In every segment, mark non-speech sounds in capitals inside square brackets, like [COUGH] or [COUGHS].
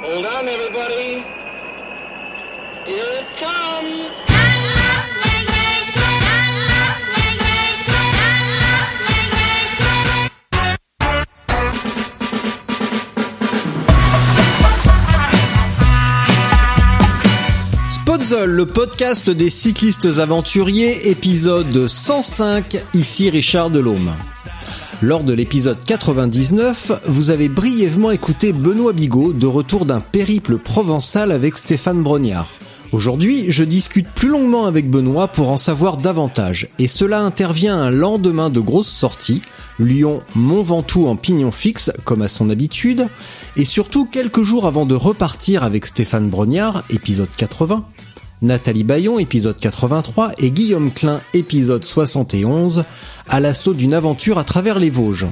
Hold on, everybody. Here it comes. Le podcast des cyclistes aventuriers, épisode 105, ici Richard Delhomme. Lors de l'épisode 99, vous avez brièvement écouté Benoît Bigot de retour d'un périple provençal avec Stéphane Brognard. Aujourd'hui, je discute plus longuement avec Benoît pour en savoir davantage, et cela intervient un lendemain de grosses sorties, Lyon, Mont Ventoux en pignon fixe, comme à son habitude, et surtout quelques jours avant de repartir avec Stéphane Brognard, épisode 80, Nathalie Bayon, épisode 83, et Guillaume Klein, épisode 71, à l'assaut d'une aventure à travers les Vosges.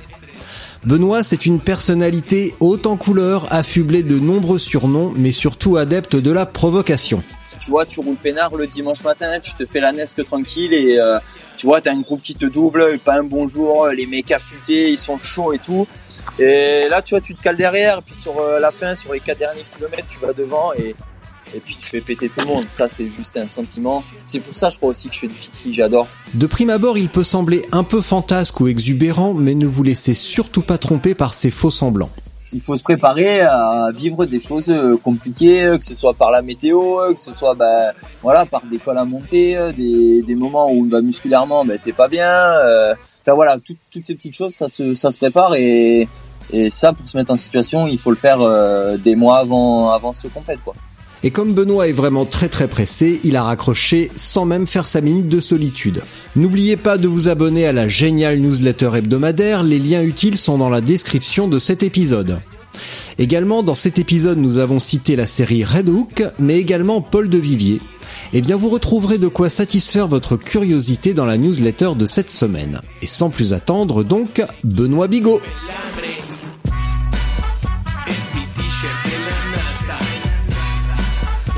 Benoît, c'est une personnalité haute en couleur, affublée de nombreux surnoms, mais surtout adepte de la provocation. Tu vois, tu roules peinard le dimanche matin, tu te fais la nesque tranquille et euh, tu vois, t'as un groupe qui te double, pas un bonjour, les mecs affûtés, ils sont chauds et tout. Et là, tu vois, tu te cales derrière, puis sur euh, la fin, sur les quatre derniers kilomètres, tu vas devant et et puis tu fais péter tout le monde. Ça, c'est juste un sentiment. C'est pour ça, je crois aussi que je fais du fixie, j'adore. De prime abord, il peut sembler un peu fantasque ou exubérant, mais ne vous laissez surtout pas tromper par ces faux semblants. Il faut se préparer à vivre des choses euh, compliquées, euh, que ce soit par la météo, euh, que ce soit bah, voilà par des cols à monter, des, des moments où bah, musculairement bah, t'es pas bien. Enfin voilà, toutes ces petites choses, ça se, ça se prépare et, et ça, pour se mettre en situation, il faut le faire des mois avant, avant ce compète quoi. Et comme Benoît est vraiment très très pressé, il a raccroché sans même faire sa minute de solitude. N'oubliez pas de vous abonner à la géniale newsletter hebdomadaire, les liens utiles sont dans la description de cet épisode. Également, dans cet épisode, nous avons cité la série Red Hook, mais également Paul de Vivier. Eh bien, vous retrouverez de quoi satisfaire votre curiosité dans la newsletter de cette semaine. Et sans plus attendre, donc, Benoît Bigot.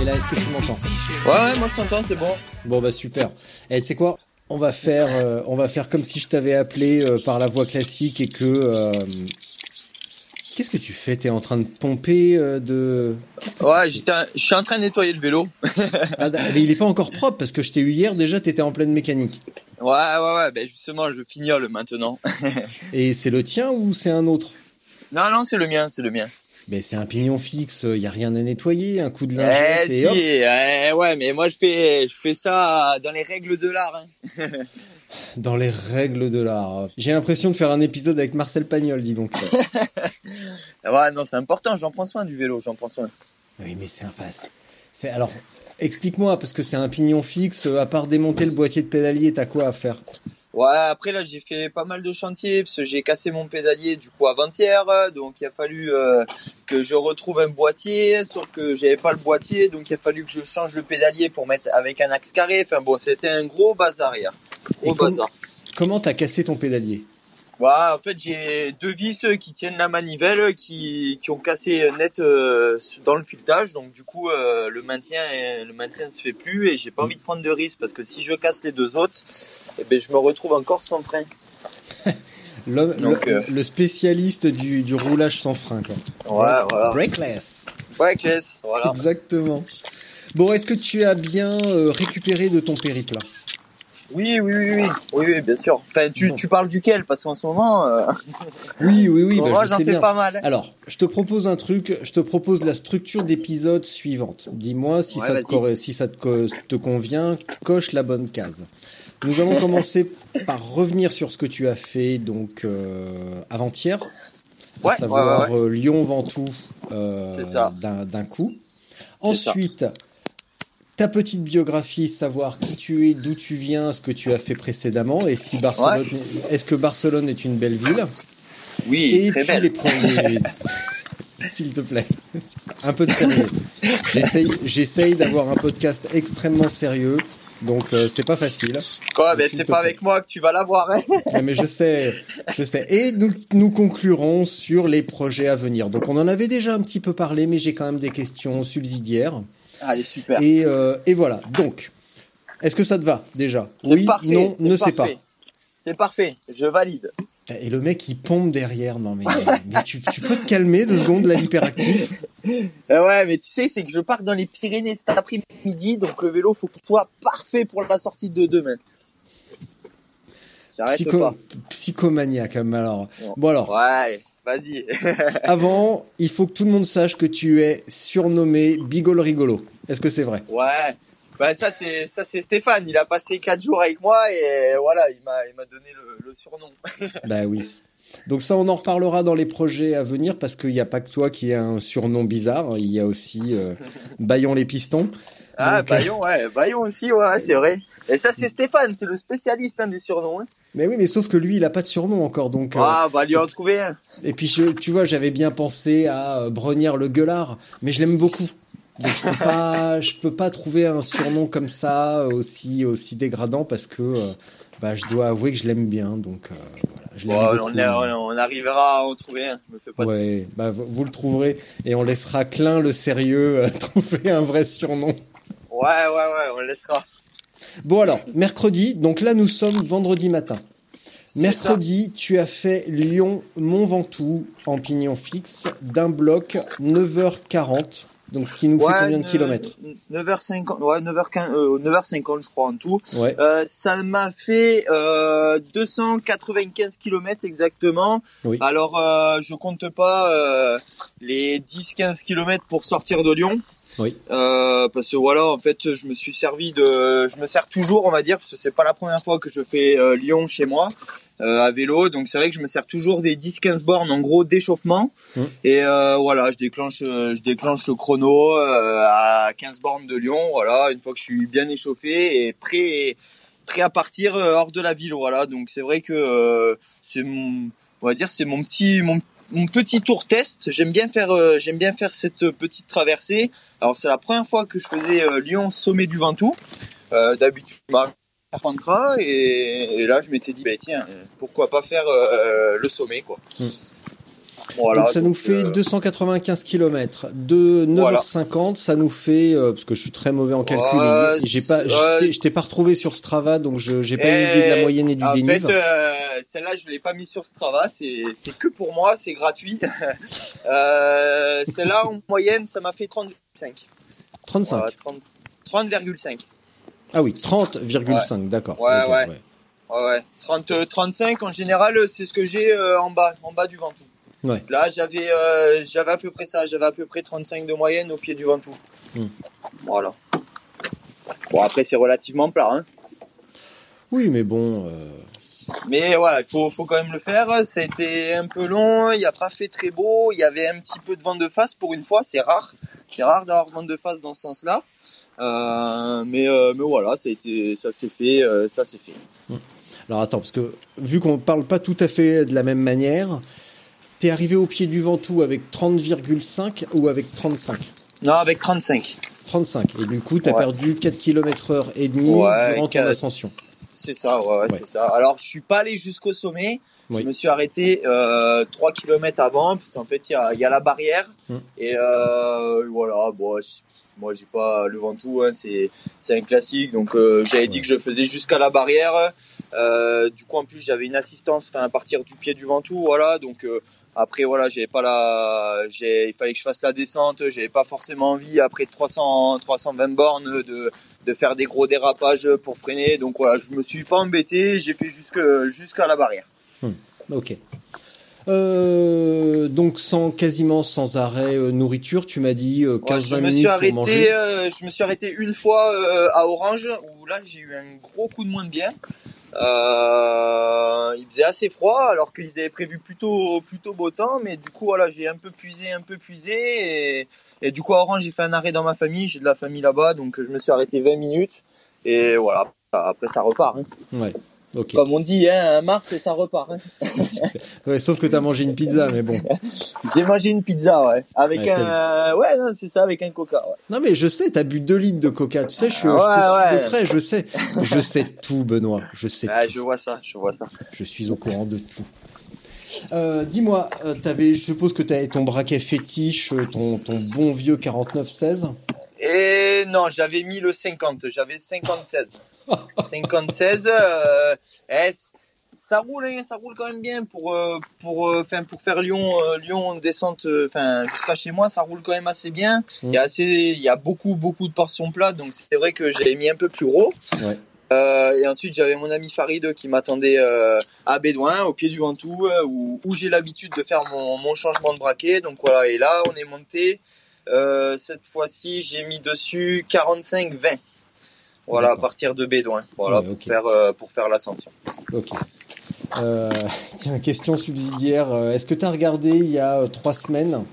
Là, est-ce que tu m'entends? Ouais, ouais, moi je t'entends, c'est bon. Bon bah super. Et tu sais quoi? On va faire, euh, on va faire comme si je t'avais appelé euh, par la voix classique et que. euh, Qu'est-ce que tu fais? T'es en train de pomper de. Ouais, je suis en train de nettoyer le vélo. Ah, mais il est pas encore propre parce que je t'ai eu hier déjà. T'étais en pleine mécanique. ouais, ouais, ouais, ben justement, je fignole maintenant. [LAUGHS] Et c'est le tien ou c'est un autre? Non, non, c'est le mien, c'est le mien. Mais c'est un pignon fixe. Il y a rien à nettoyer. Un coup de Eh, et hop. eh, ouais, mais moi je fais, je fais ça dans les règles de l'art. Hein. [LAUGHS] Dans les règles de l'art. J'ai l'impression de faire un épisode avec Marcel Pagnol, dis donc. [LAUGHS] Ouais, non, c'est important, j'en prends soin du vélo, j'en prends soin. oui, mais c'est un face. C'est alors. Explique-moi, parce que c'est un pignon fixe, à part démonter le boîtier de pédalier, t'as quoi à faire? Ouais, après là j'ai fait pas mal de chantiers parce que j'ai cassé mon pédalier du coup avant-hier, donc il a fallu euh, que je retrouve un boîtier, sauf que j'avais pas le boîtier, donc il a fallu que je change le pédalier pour mettre avec un axe carré. Enfin bon, c'était un gros bazar hier, gros Et bazar. Comment t'as cassé ton pédalier? Ouais, en fait j'ai deux vis euh, qui tiennent la manivelle qui, qui ont cassé net euh, dans le filetage, donc du coup euh, le maintien euh, le maintien se fait plus et j'ai pas envie de prendre de risque parce que si je casse les deux autres, eh ben je me retrouve encore sans frein. [LAUGHS] le, Donc, le- euh, le spécialiste du, du roulage sans frein, quoi. Ouais, voilà. Ouais, Claes, voilà. Exactement. Bon, est-ce que tu as bien euh, récupéré de ton périple là? Oui, oui, oui, oui, oui, oui, bien sûr. Enfin, tu, parles duquel? Parce qu'en ce moment, euh, [LAUGHS] Oui, oui, oui, bah, moment, je j'en sais fais bien. pas mal. Alors, je te propose un truc, je te propose la structure d'épisode suivante. Dis-moi si, Ouais, ça te, vas-y. corre- si ça te, co- te convient, coche la bonne case. Nous allons [LAUGHS] commencer par revenir sur ce que tu as fait donc euh, avant-hier, à Ouais, savoir ouais, euh, Lyon-Ventoux euh, d'un coup. Ensuite, ta petite biographie, savoir qui tu es, d'où tu viens, ce que tu as fait précédemment, et si Barcelone, est-ce que Barcelone est une belle ville? Oui, Et très puis belle. les premiers. [LAUGHS] S'il te plaît, un peu de sérieux. J'essaye, j'essaye d'avoir un podcast extrêmement sérieux, donc euh, c'est pas facile. Quoi, S'il c'est pas avec moi que tu vas l'avoir. Hein. [LAUGHS] Mais je sais, je sais. Et nous, nous conclurons sur les projets à venir. Donc on en avait déjà un petit peu parlé, mais j'ai quand même des questions subsidiaires. Allez, super. Et, euh, et voilà. Donc, est-ce que ça te va déjà? C'est Oui, parfait. non, c'est ne sais pas. parfait. C'est parfait. Je valide. Et le mec, il pompe derrière. Non mais, [LAUGHS] mais tu, tu peux te calmer deux secondes, là, l'hyperactif? [LAUGHS] Eh ouais, mais tu sais, c'est que je pars dans les Pyrénées cet après-midi, donc le vélo, faut qu'il soit parfait pour la sortie de demain. J'arrête Psycho, pas. psychomaniaque, hein, alors. Bon. Bon alors, Ouais, vas-y. [LAUGHS] avant, il faut que tout le monde sache que tu es surnommé Bigol Rigolo. Est-ce que c'est vrai? Ouais. Bah ça c'est ça c'est Stéphane. Il a passé quatre jours avec moi et voilà, il m'a il m'a donné le, le surnom. [LAUGHS] Bah oui. Donc ça, on en reparlera dans les projets à venir parce qu'il n'y a pas que toi qui a un surnom bizarre. Il y a aussi euh, Bayon les pistons. Ah Donc, euh, Bayon, ouais, Bayon aussi, ouais, c'est vrai. Et ça c'est Stéphane, c'est le spécialiste hein, des surnoms. Hein. Mais oui, mais sauf que lui, il a pas de surnom encore. Donc, euh, Ah, bah lui en trouver un. et puis je- tu vois, j'avais bien pensé à euh, Brenière le gueulard, mais je l'aime beaucoup. Donc je peux pas, [LAUGHS] je peux pas trouver un surnom comme ça euh, aussi aussi dégradant parce que euh, bah je dois avouer que je l'aime bien. Donc euh, voilà, je Bon, on, on, arrivera à en trouver un. Me fais pas Ouais, bah vous le trouverez et on laissera Klein le sérieux euh, [LAUGHS] trouver un vrai surnom. Ouais, ouais, ouais, on le laissera. Bon alors, mercredi, donc là nous sommes vendredi matin. Mercredi, tu as fait Lyon-Mont Ventoux en pignon fixe d'un bloc 9h40. Donc ce qui nous fait combien de kilomètres 9h50, ouais, 9h15, euh, 9h50 je crois en tout. Ouais. Euh, ça m'a fait euh, 295 km exactement. Oui. Alors euh, je compte pas euh, les 10-15 km pour sortir de Lyon. Oui. Euh, parce que voilà, en fait, je me suis servi de, je me sers toujours, on va dire, parce que c'est pas la première fois que je fais euh, Lyon chez moi euh, à vélo, donc c'est vrai que je me sers toujours des 10-15 bornes en gros d'échauffement. Mm. Et euh, voilà, je déclenche, euh, je déclenche le chrono euh, à 15 bornes de Lyon. Voilà, une fois que je suis bien échauffé et prêt, prêt à partir hors de la ville. Voilà, donc c'est vrai que euh, c'est mon, on va dire, c'est mon petit, mon, mon petit tour test. J'aime bien faire, euh, j'aime bien faire cette petite traversée. Alors c'est la première fois que je faisais euh, Lyon sommet du Ventoux. Euh, D'habitude, bah, Carpentras et, et là je m'étais dit bah tiens pourquoi pas faire euh, le sommet quoi. Mm. Voilà, donc ça nous fait euh, 295 km de 9h50, ça nous fait euh, parce que je suis très mauvais en calcul. Ouais, j'ai pas, ouais. je t'ai- pas retrouvé sur Strava, donc je j'ai pas une Eh, idée de la moyenne et du en dénive. fait, euh, celle-là, je l'ai pas mis sur Strava, c'est c'est que pour moi, c'est gratuit. [LAUGHS] euh, celle-là, en moyenne, ça m'a fait 30,5. 35. Voilà, 30 30,5. Ah oui, 30,5, d'accord. Ouais, ouais. Ouais, ouais. 30, euh, 35, en général, c'est ce que j'ai euh, en bas, en bas du Ventoux. Ouais. Là, j'avais, euh, j'avais à peu près ça, j'avais à peu près 35 de moyenne au pied du Ventoux. Hmm. Voilà. Bon, après, c'est relativement plat, hein. Oui, mais bon. euh, Mais voilà, il faut, faut quand même le faire. Ça a été un peu long, il n'y a pas fait très beau, il y avait un petit peu de vent de face pour une fois, c'est rare. C'est rare d'avoir vent de face dans ce sens-là. Euh, mais, mais voilà, ça a été, ça s'est fait, ça s'est fait. Alors attends, parce que vu qu'on parle pas tout à fait de la même manière, t'es arrivé au pied du Ventoux avec 30,5 ou avec 35 Non, avec 35. 35. Et du coup, t'as Ouais. perdu 4 km heure et demi durant ton ascension. C'est ça, ouais, ouais, Ouais. c'est ça. Alors, je suis pas allé jusqu'au sommet. Oui. Je me suis arrêté euh, 3 km avant, parce qu'en fait, il y a, il y a la barrière. Hmm. Et euh, voilà, bon, moi, j'ai pas le Ventoux, hein, c'est c'est un classique. Donc, euh, j'avais dit Ouais. que je faisais jusqu'à la barrière. Euh, du coup, en plus, j'avais une assistance, à partir du pied du Ventoux, voilà. Donc, euh, après, voilà, j'avais pas la, j'ai, il fallait que je fasse la descente. J'avais pas forcément envie après 300, 320 bornes de de faire des gros dérapages pour freiner. Donc voilà, je me suis pas embêté, j'ai fait jusque jusqu'à la barrière. Ok. Euh, donc sans quasiment sans arrêt euh, nourriture, tu m'as dit euh, Ouais, 15-20 je me minutes suis pour arrêté, manger. euh, je me suis arrêté une fois euh, à Orange où là j'ai eu un gros coup de moins de bien. Euh, il faisait assez froid alors qu'ils avaient prévu plutôt plutôt beau temps, mais du coup voilà j'ai un peu puisé, un peu puisé et, du coup à Orange j'ai fait un arrêt dans ma famille, j'ai de la famille là-bas donc je me suis arrêté 20 minutes et voilà après ça repart. hein. Comme on dit, hein, un mars et ça repart. [LAUGHS] hein. Ouais, sauf que t'as mangé une pizza, mais bon. J'ai mangé une pizza, ouais, avec Ouais, un, ouais, c'est ça, avec un coca. Ouais. Non mais je sais, t'as bu 2 litres de coca. Tu sais, je, suis, je te Ouais, suis de ouais. près, je sais. Je sais [LAUGHS] tout, Benoît. Je sais Ouais, tout. je vois ça, je vois ça. Je suis au courant de tout. Euh, Dis-moi, euh, t'avais, je suppose que t'avais ton braquet fétiche, euh, ton, ton bon vieux 49-16. Et non, j'avais mis le 50, j'avais 56. 56, [LAUGHS] euh, eh, ça roule, hein, ça roule quand même bien pour euh, pour euh, enfin pour faire Lyon euh, Lyon descente enfin jusqu'à chez moi, ça roule quand même assez bien. Il y a assez il y a beaucoup beaucoup de portions plates donc c'est vrai que j'avais mis un peu plus gros. Ouais. Euh, et ensuite j'avais mon ami Farid qui m'attendait euh, à Bédouin au pied du Ventoux où, où j'ai l'habitude de faire mon, mon changement de braquet donc voilà et là on est monté euh, cette fois-ci, j'ai mis dessus 45-20. Voilà, à partir de Bédouin. Voilà, Ouais, pour faire euh, pour faire l'ascension. Euh, tiens, question subsidiaire. Euh, Est-ce que tu as regardé il y a euh, trois semaines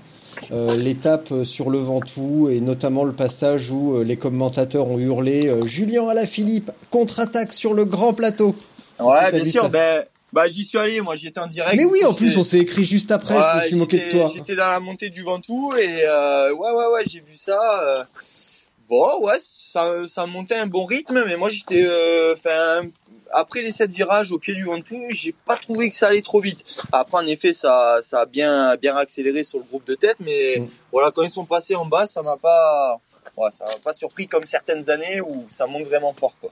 euh, l'étape euh, sur le Ventoux et notamment le passage où euh, les commentateurs ont hurlé euh, Julien Alaphilippe contre-attaque sur le grand plateau Ouais, bien sûr. Ben, bah j'y suis allé. Moi, j'y étais en direct. Mais oui, en plus, J'étais- on s'est écrit juste après, je me suis moqué de j'étais- toi. J'étais dans la montée du Ventoux et euh, ouais, ouais, ouais, j'ai vu ça. euh, bon, ouais, ça, ça montait un bon rythme, mais moi, j'étais, euh, après les sept virages au pied du Ventoux, j'ai pas trouvé que ça allait trop vite. Après, en effet, ça, ça a bien, bien accéléré sur le groupe de tête, mais Mm. voilà, quand ils sont passés en bas, ça m'a pas, ouais, ça m'a pas surpris comme certaines années où ça monte vraiment fort, quoi.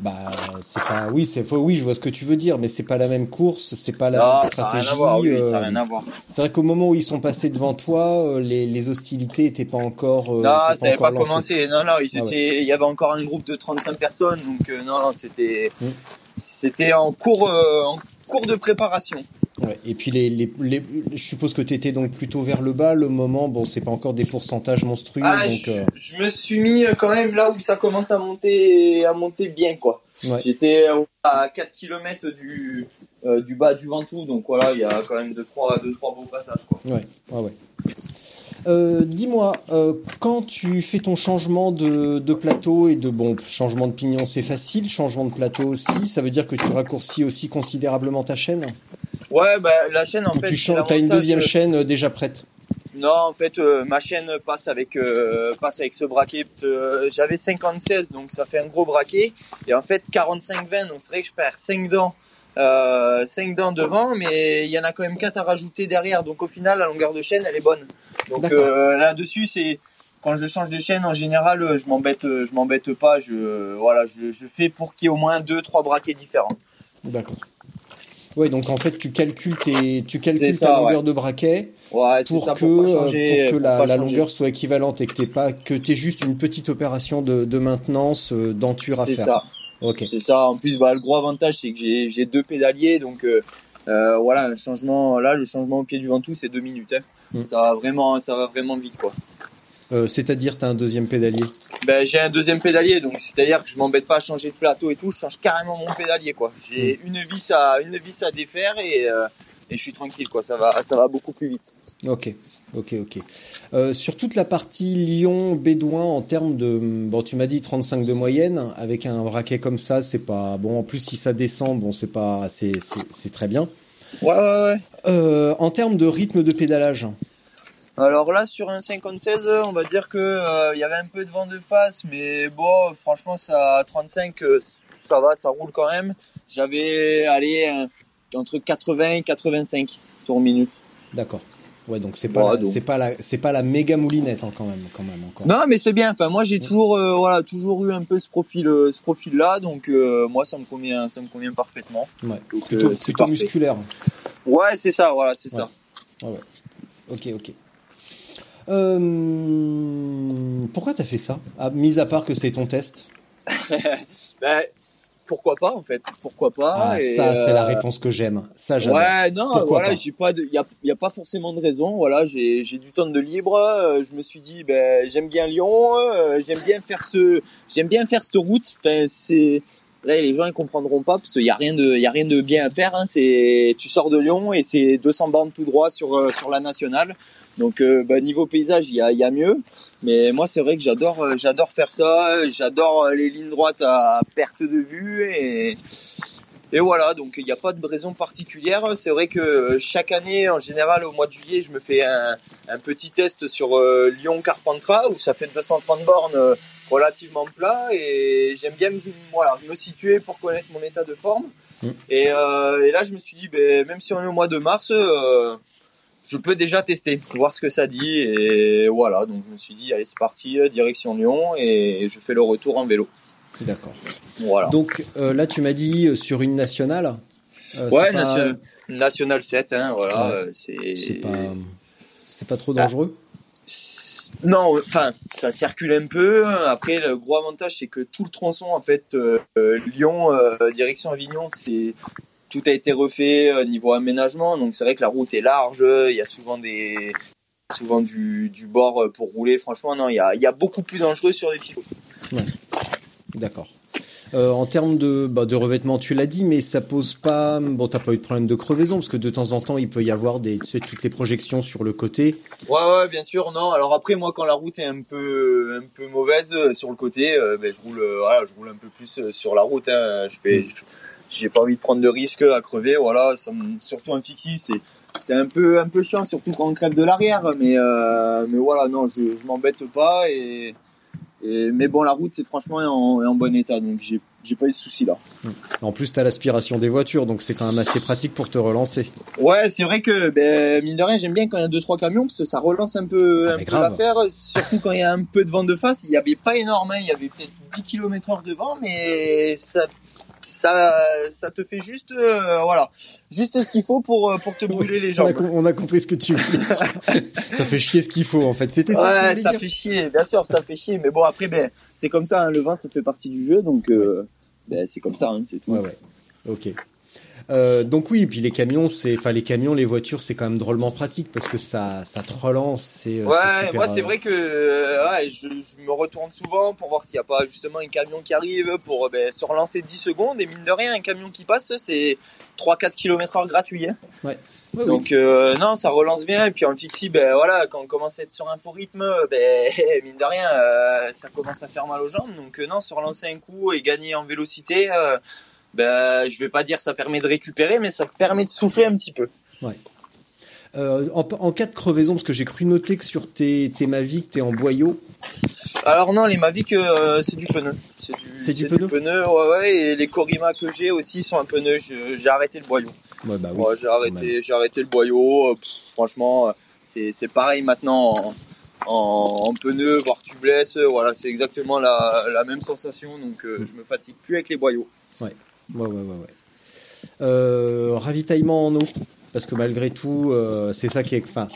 Bah, c'est pas. Oui, c'est oui, je vois ce que tu veux dire, mais c'est pas la même course, c'est pas la Non, même ça a stratégie. rien à voir, oui, euh. C'est vrai qu'au moment où ils sont passés devant toi, euh, les, les hostilités étaient pas encore. euh, Non, étaient ça n'avait pas commencé. Non, non, ils Ah étaient, il y avait encore un groupe de 35 personnes, donc euh, non, non, c'était, Mm. c'était en cours, en cours de préparation. Ouais, et puis les, les, les- je suppose que tu étais donc plutôt vers le bas. Le moment, bon, c'est pas encore des pourcentages monstrueux, Ah, donc je, euh, je me suis mis euh, quand même là où ça commence à monter, à monter bien, quoi. ouais. J'étais euh, à 4 km du, euh, du bas du Ventoux, donc voilà, il y a quand même deux trois, deux, trois beaux passages, quoi. Ouais, ouais, ouais. Euh, Dis-moi, euh, quand tu fais ton changement de, de plateau et de bon changement de pignon, c'est facile, changement de plateau aussi, ça veut dire que tu raccourcis aussi considérablement ta chaîne? Ouais, bah, la chaîne, en Ou fait. tu c'est changes, t'as une deuxième chaîne euh, déjà prête. Non, en fait, euh, ma chaîne passe avec euh, passe avec ce braquet. Euh, J'avais 50-16, donc ça fait un gros braquet. Et en fait, 45-20, donc c'est vrai que je perds 5 dents, euh, 5 dents devant, mais il y en a quand même 4 à rajouter derrière. Donc au final, la longueur de chaîne, elle est bonne. Donc là-dessus, c'est quand je change de chaîne, en général, je m'embête, je m'embête pas. Je voilà, je, je fais pour qu'il y ait au moins deux, trois braquets différents. D'accord. Ouais, donc en fait, tu calcules tes, tu calcules C'est ta ça, longueur de braquet Ouais, c'est pour ça que, pour euh, changer, pour que pour la, la longueur soit équivalente et que t'aies pas, que t'aies juste une petite opération de, de maintenance euh, denture à C'est faire. ça. Ok. C'est ça. En plus, bah, le gros avantage, c'est que j'ai deux pédaliers, donc euh, euh, voilà, le changement là, le changement au pied du Ventoux, c'est deux minutes. Hein. Mm. Ça va vraiment, ça va vraiment vite, quoi. Euh, C'est-à-dire, t'as un deuxième pédalier? Ben, j'ai un deuxième pédalier, donc c'est-à-dire que je m'embête pas à changer de plateau et tout, je change carrément mon pédalier, quoi. J'ai une vis à une vis à défaire et euh, et je suis tranquille, quoi. Ça va, ça va beaucoup plus vite. Ok, ok, ok. Euh, sur toute la partie Lyon-Bédouin, en termes de, bon, tu m'as dit 35 de moyenne, avec un braquet comme ça, c'est pas bon. En plus, si ça descend, bon, c'est pas, c'est, c'est, c'est très bien. Ouais, ouais, ouais. Euh, en termes de rythme de pédalage, Alors là, sur un 56, on va dire que euh, il y avait un peu de vent de face, mais bon, franchement, ça à 35, euh, ça va, ça roule quand même. J'avais allé entre 80 et 85 tours minute. d'accord. Ouais, donc c'est pas, c'est pas la, c'est pas la méga moulinette hein, quand même, quand même encore. Non, mais c'est bien. Enfin, moi, j'ai toujours, euh, voilà, toujours eu un peu ce profil, euh, ce profil-là, donc euh, moi, ça me convient, ça me convient parfaitement. Ouais. Donc, plutôt, c'est plutôt parfait. musculaire. Ouais, c'est ça, voilà, c'est ça. Ok, ok. Euh, pourquoi t'as fait ça? Ah, Mis à part que c'est ton test. [LAUGHS] Ben, pourquoi pas, en fait Pourquoi pas Ah, et, ça, c'est la euh, réponse que j'aime. Ça, j'adore. Ouais, non, Pourquoi voilà, pas? j'ai pas de, y a, y a pas forcément de raison. Voilà, j'ai, du temps de libre. euh, je me suis dit, ben, j'aime bien Lyon, j'aime bien faire ce, j'aime bien faire cette route. Enfin, c'est, là, les gens ils comprendront pas parce qu'il y a rien de, y a rien de bien à faire. Hein, c'est, tu sors de Lyon et c'est 200 bandes tout droit sur sur la nationale. Donc, euh, bah, niveau paysage, il y a, y a mieux. Mais moi, c'est vrai que j'adore, euh, j'adore faire ça. J'adore euh, les lignes droites à perte de vue et Et voilà, donc il n'y a pas de raison particulière. C'est vrai que chaque année, en général, au mois de juillet, je me fais un, un petit test sur euh, Lyon-Carpentras où ça fait 230 bornes relativement plat et j'aime bien me, voilà, me situer pour connaître mon état de forme. Mm. Et, euh, et là, je me suis dit, ben, même si on est au mois de mars, euh, je peux déjà tester, voir ce que ça dit. Et voilà, donc je me suis dit, allez, c'est parti, euh, direction Lyon et je fais le retour en vélo. D'accord. Voilà. Donc euh, là, tu m'as dit euh, sur une nationale. euh, ouais, pas- nation- National 7, hein, voilà. Ouais. C'est pas, pas trop dangereux? Non, enfin, ça circule un peu. Après, le gros avantage, c'est que tout le tronçon, en fait, euh, Lyon, direction Avignon, c'est tout a été refait euh, niveau aménagement. Donc, c'est vrai que la route est large. Il y a souvent des souvent du, du bord pour rouler. Franchement, non, il y a, il y a beaucoup plus dangereux sur les pilotes. D'accord. Euh, en termes de, bah, de revêtement, tu l'as dit, mais ça pose pas. Bon, t'as pas eu de problème de crevaison parce que de temps en temps, il peut y avoir des, tu sais, toutes les projections sur le côté. Ouais, ouais, bien sûr. Non, alors après, moi, quand la route est un peu, un peu mauvaise euh, sur le côté, euh, ben, je roule, euh, voilà, je roule un peu plus euh, sur la route. Hein. Je fais, j'ai pas envie de prendre de risques à crever. Voilà, ça surtout un fixie, c'est, c'est un peu, un peu chiant, surtout quand on crève de l'arrière. Mais, euh, mais voilà, non, je, je m'embête pas et, et, mais bon, la route, c'est franchement en, en bon état, donc j'ai, j'ai pas eu de soucis là. En plus, t'as l'aspiration des voitures, donc c'est quand même assez pratique pour te relancer. Ouais, c'est vrai que ben, mine de rien, j'aime bien quand il y a deux trois camions parce que ça relance un peu, Ah, un peu l'affaire. Surtout quand il y a un peu de vent de face. Il y avait pas énorme, hein, il y avait peut-être 10 km heure de vent, mais ça, ça, ça te fait juste, euh, voilà, juste ce qu'il faut pour euh, pour te brûler les On a, jambes. on a compris ce que tu voulais [LAUGHS] ça fait chier ce qu'il faut, en fait. C'était ça. Ouais, ça fait chier, bien sûr, ça fait chier. Mais bon, après, ben, c'est comme ça, hein, le vin, ça fait partie du jeu, donc euh, ben, c'est comme ça, hein, c'est tout. Ouais, ouais. Ok. Euh, donc oui, puis les camions, c'est, enfin les camions, les voitures, c'est quand même drôlement pratique parce que ça, ça te relance. C'est, euh, c'est Ouais, super, moi c'est euh, vrai que euh, ouais, je, je me retourne souvent pour voir s'il n'y a pas justement un camion qui arrive pour euh, ben, se relancer 10 secondes et mine de rien un camion qui passe c'est 3-4 km heure gratuit. Hein. Ouais, oui. Donc euh, non ça relance bien et puis en fixie ben voilà quand on commence à être sur un faux rythme ben [LAUGHS] mine de rien euh, ça commence à faire mal aux jambes donc euh, non se relancer un coup et gagner en vélocité euh, ben je vais pas dire ça permet de récupérer mais ça permet de souffler un petit peu. Euh, en, en cas de crevaison, parce que j'ai cru noter que sur tes, tes Mavic, t'es en boyau. Alors non, les Mavic, euh, c'est du pneu. C'est du, C'est du pneu ouais, ouais, et les Corima que j'ai aussi sont un pneu. J'ai arrêté le boyau. Ouais, bah oui. Ouais, j'ai arrêté, j'ai arrêté le boyau. euh, pff, franchement, c'est pareil maintenant en, en, en pneu, voire tubeless. Voilà, c'est exactement la, la même sensation. Donc euh, je me fatigue plus avec les boyaux. Ouais, ouais, ouais, ouais. ouais. Euh, ravitaillement en eau, parce que malgré tout, euh, c'est ça qui est, enfin,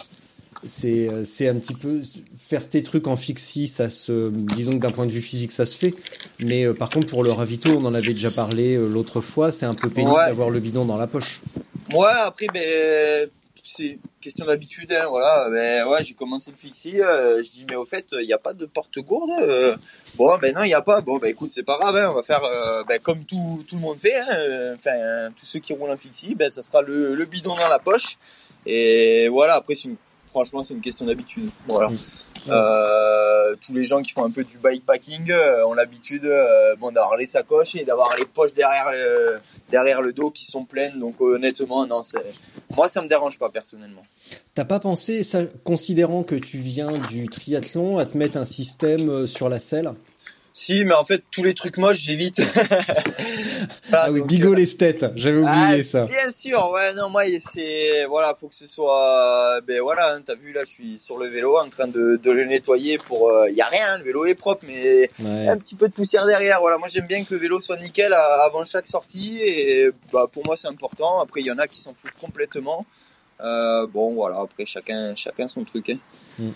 c'est, euh, c'est un petit peu faire tes trucs en fixie, ça se, disons que d'un point de vue physique, ça se fait. Mais euh, par contre, pour le ravito, on en avait déjà parlé l'autre fois, c'est un peu pénible Ouais. d'avoir le bidon dans la poche. Moi, après, ben, c'est question d'habitude, hein, voilà. Ben, ouais, j'ai commencé le fixie. euh, je dis, mais au fait, il n'y a pas de porte-gourde. euh. bon, ben non, il n'y a pas. Bon, ben écoute, c'est pas grave. hein, on va faire, euh, ben, comme tout, tout le monde fait. hein, euh, Enfin, tous ceux qui roulent en fixie, ben, ça sera le, le bidon dans la poche. Et voilà. Après, c'est une- franchement, c'est une question d'habitude. Voilà. Euh, tous les gens qui font un peu du bikepacking euh, ont l'habitude euh, bon d'avoir les sacoches et d'avoir les poches derrière le, derrière le dos qui sont pleines donc honnêtement non moi ça me dérange pas personnellement T'as pas pensé, ça, considérant que tu viens du triathlon, à te mettre un système sur la selle? Si mais en fait tous les trucs moches j'évite [LAUGHS] Ah oui, Bigot l'esthète, j'avais oublié Ah, ça. Bien sûr, ouais, non, moi, c'est, voilà, faut que ce soit, ben voilà, hein, t'as vu, là, je suis sur le vélo en train de, de le nettoyer pour, il y a rien, le vélo est propre, mais Ouais. un petit peu de poussière derrière, voilà, moi, j'aime bien que le vélo soit nickel avant chaque sortie, et, bah, pour moi, c'est important. Après, il y en a qui s'en foutent complètement. Euh, bon, voilà, après, chacun, chacun son truc, hein. Mm.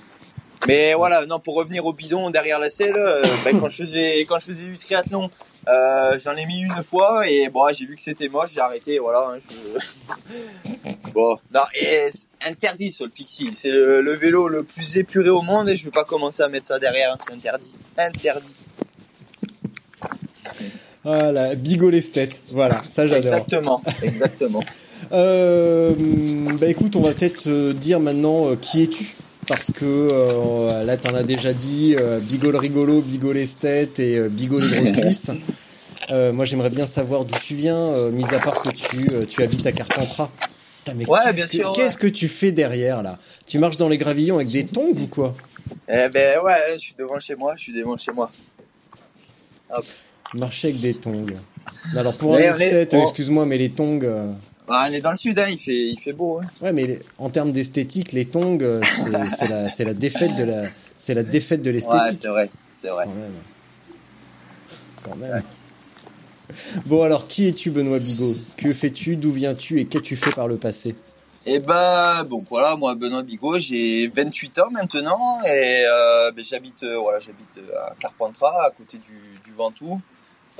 Mais voilà, non, pour revenir au bidon derrière la selle, euh, ben, quand je faisais, quand je faisais du triathlon, euh, j'en ai mis une fois et bon, j'ai vu que c'était moche, j'ai arrêté, voilà. hein, je- [LAUGHS] bon, non, et interdit sur le fixie. C'est le, le vélo le plus épuré au monde et je vais pas commencer à mettre ça derrière, hein, c'est interdit. Interdit. Voilà, Bigot l'esthète, voilà, ça j'adore. Exactement, exactement. [LAUGHS] Euh, bah écoute, on va peut-être euh, dire maintenant qui es-tu? Parce que euh, là t'en as déjà dit euh, rigolo, Bigot l'esthète et euh, Bigot les grosses cuisses. Euh, moi, j'aimerais bien savoir d'où tu viens, euh, mis à part que tu, euh, tu habites à Carpentras. Putain, mais Ouais, qu'est-ce bien que- sûr, ouais. Qu'est-ce que tu fais derrière là? Tu marches dans les gravillons avec des tongs ou quoi? Eh ben ouais, je suis devant chez moi, je suis devant chez moi. Marcher avec des tongs. [LAUGHS] Alors pour Mais un est- esthète, excuse-moi, mais les tongs. Bah, on est dans le sud, hein, il fait, il fait beau. Hein. Ouais, mais en termes d'esthétique, les tongs, euh, c'est [LAUGHS] la, la défaite de la, c'est la défaite de Ouais, l'esthétique. c'est vrai, c'est vrai. quand même. Quand même. Bon alors, qui es-tu, Benoît Bigot? Que fais-tu? D'où viens-tu? Et qu'as-tu fait par le passé? Et ben bon voilà, moi Benoît Bigot, j'ai 28 ans maintenant et euh, ben, j'habite euh, voilà, j'habite à Carpentras, à côté du, du Ventoux.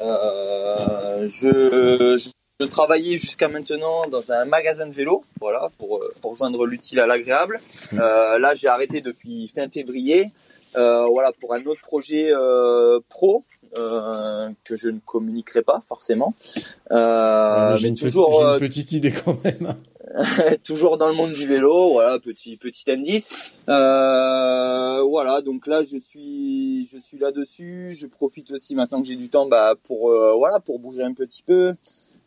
Euh, je, je, je travaillais jusqu'à maintenant dans un magasin de vélo, voilà, pour euh, pour joindre l'utile à l'agréable. Euh, là, j'ai arrêté depuis fin février, euh, voilà, pour un autre projet euh, pro. euh, que je ne communiquerai pas forcément. Euh, J'ai mais une, petite- toujours, j'ai une petite idée quand même. [LAUGHS] toujours dans le monde du vélo, voilà petit petit indice. Euh, voilà, donc là je suis je suis là dessus. Je profite aussi maintenant que j'ai du temps, bah pour euh, voilà pour bouger un petit peu,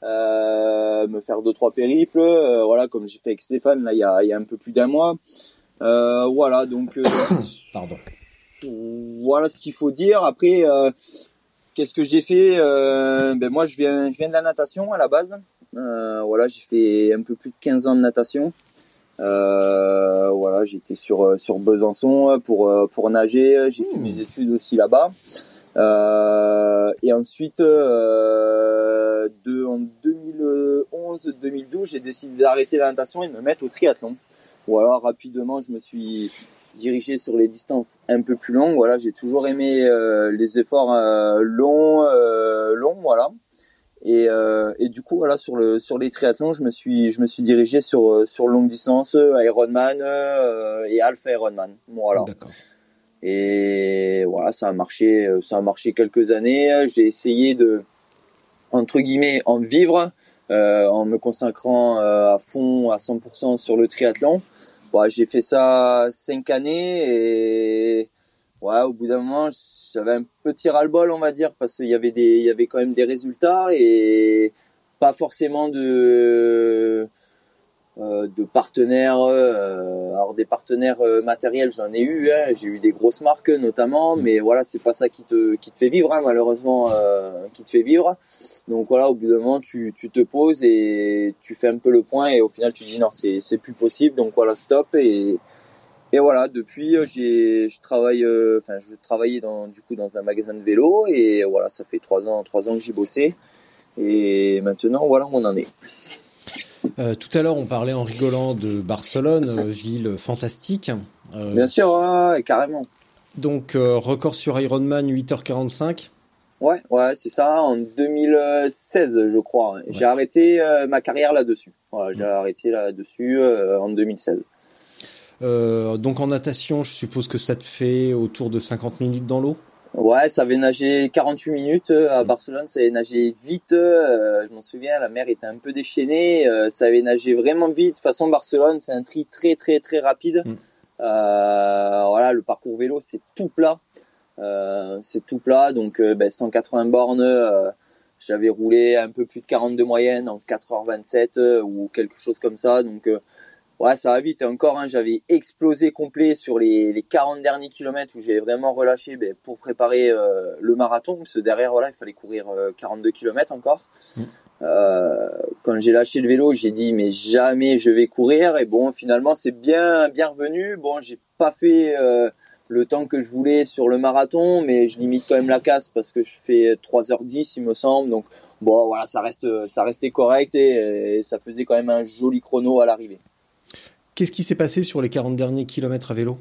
me faire deux trois périples, euh, voilà comme j'ai fait avec Stéphane là il y a il y a un peu plus d'un mois. Euh, voilà donc euh, [COUGHS] Pardon. voilà ce qu'il faut dire. Après, euh, qu'est-ce que j'ai fait Euh, Ben moi, je viens, je viens de la natation à la base. Euh, voilà, j'ai fait un peu plus de 15 ans de natation. Euh, voilà, j'étais sur euh, sur Besançon pour euh, pour nager. J'ai fait mes études aussi là-bas. Euh, et ensuite, euh, de, en 2011-2012, j'ai décidé d'arrêter la natation et de me mettre au triathlon. Voilà, rapidement, je me suis dirigé sur les distances un peu plus longues. Voilà, j'ai toujours aimé euh, les efforts euh, longs, euh, longs, voilà. Et, euh, et du coup, voilà, sur le sur les triathlons, je me suis je me suis dirigé sur sur longue distance, Ironman et Alpha Ironman. Voilà. D'accord. Et voilà, ça a marché, euh, ça a marché quelques années. J'ai essayé de, entre guillemets, en vivre, euh, en me consacrant euh, à fond, à 100% sur le triathlon. J'ai fait ça cinq années et ouais, au bout d'un moment, j'avais un petit ras-le-bol, on va dire, parce qu'il y avait des, il y avait quand même des résultats et pas forcément de de partenaires. euh, alors des partenaires euh, matériels, j'en ai eu. Hein, j'ai eu des grosses marques notamment, mais voilà, c'est pas ça qui te qui te fait vivre, hein, malheureusement, euh, qui te fait vivre. Donc voilà, au bout d'un moment, tu tu te poses et tu fais un peu le point et au final, tu dis non, c'est c'est plus possible. Donc voilà, stop et et voilà, depuis euh, j'ai je travaille euh, enfin je travaillais dans du coup dans un magasin de vélo et voilà, ça fait trois ans trois ans que j'y bossais et maintenant voilà, où on en est. Euh, tout à l'heure, on parlait en rigolant de Barcelone, euh, ville fantastique. Euh, Bien sûr, ouais, carrément. Donc, euh, record sur Ironman, 8h45. Ouais, ouais, c'est ça, en 2016, je crois. J'ai arrêté ma carrière là-dessus. J'ai arrêté là-dessus en 2016. Euh, donc, en natation, je suppose que ça te fait autour de 50 minutes dans l'eau? Ouais, ça avait nagé 48 minutes euh, à Barcelone, ça avait nagé vite. euh, je m'en souviens, la mer était un peu déchaînée. euh, ça avait nagé vraiment vite. De toute façon, Barcelone, c'est un tri très très très rapide. Mm. Euh, voilà, le parcours vélo, c'est tout plat. Euh, c'est tout plat, donc euh, ben, 180 bornes. euh, j'avais roulé un peu plus de 42 moyenne en 4h27 euh, ou quelque chose comme ça. Donc euh, ouais, ça va vite. Et encore, hein, j'avais explosé complet sur les, les 40 derniers kilomètres où j'ai vraiment relâché ben, pour préparer euh, le marathon. Parce que derrière, voilà, il fallait courir euh, 42 kilomètres encore. Euh, quand j'ai lâché le vélo, j'ai dit mais jamais je vais courir. Et bon, finalement, c'est bien bien revenu. Bon, j'ai pas fait euh, le temps que je voulais sur le marathon, mais je limite quand même la casse parce que je fais 3h10, il me semble. Donc bon, voilà, ça reste ça restait correct et, et ça faisait quand même un joli chrono à l'arrivée. Qu'est-ce qui s'est passé sur les 40 derniers kilomètres à vélo?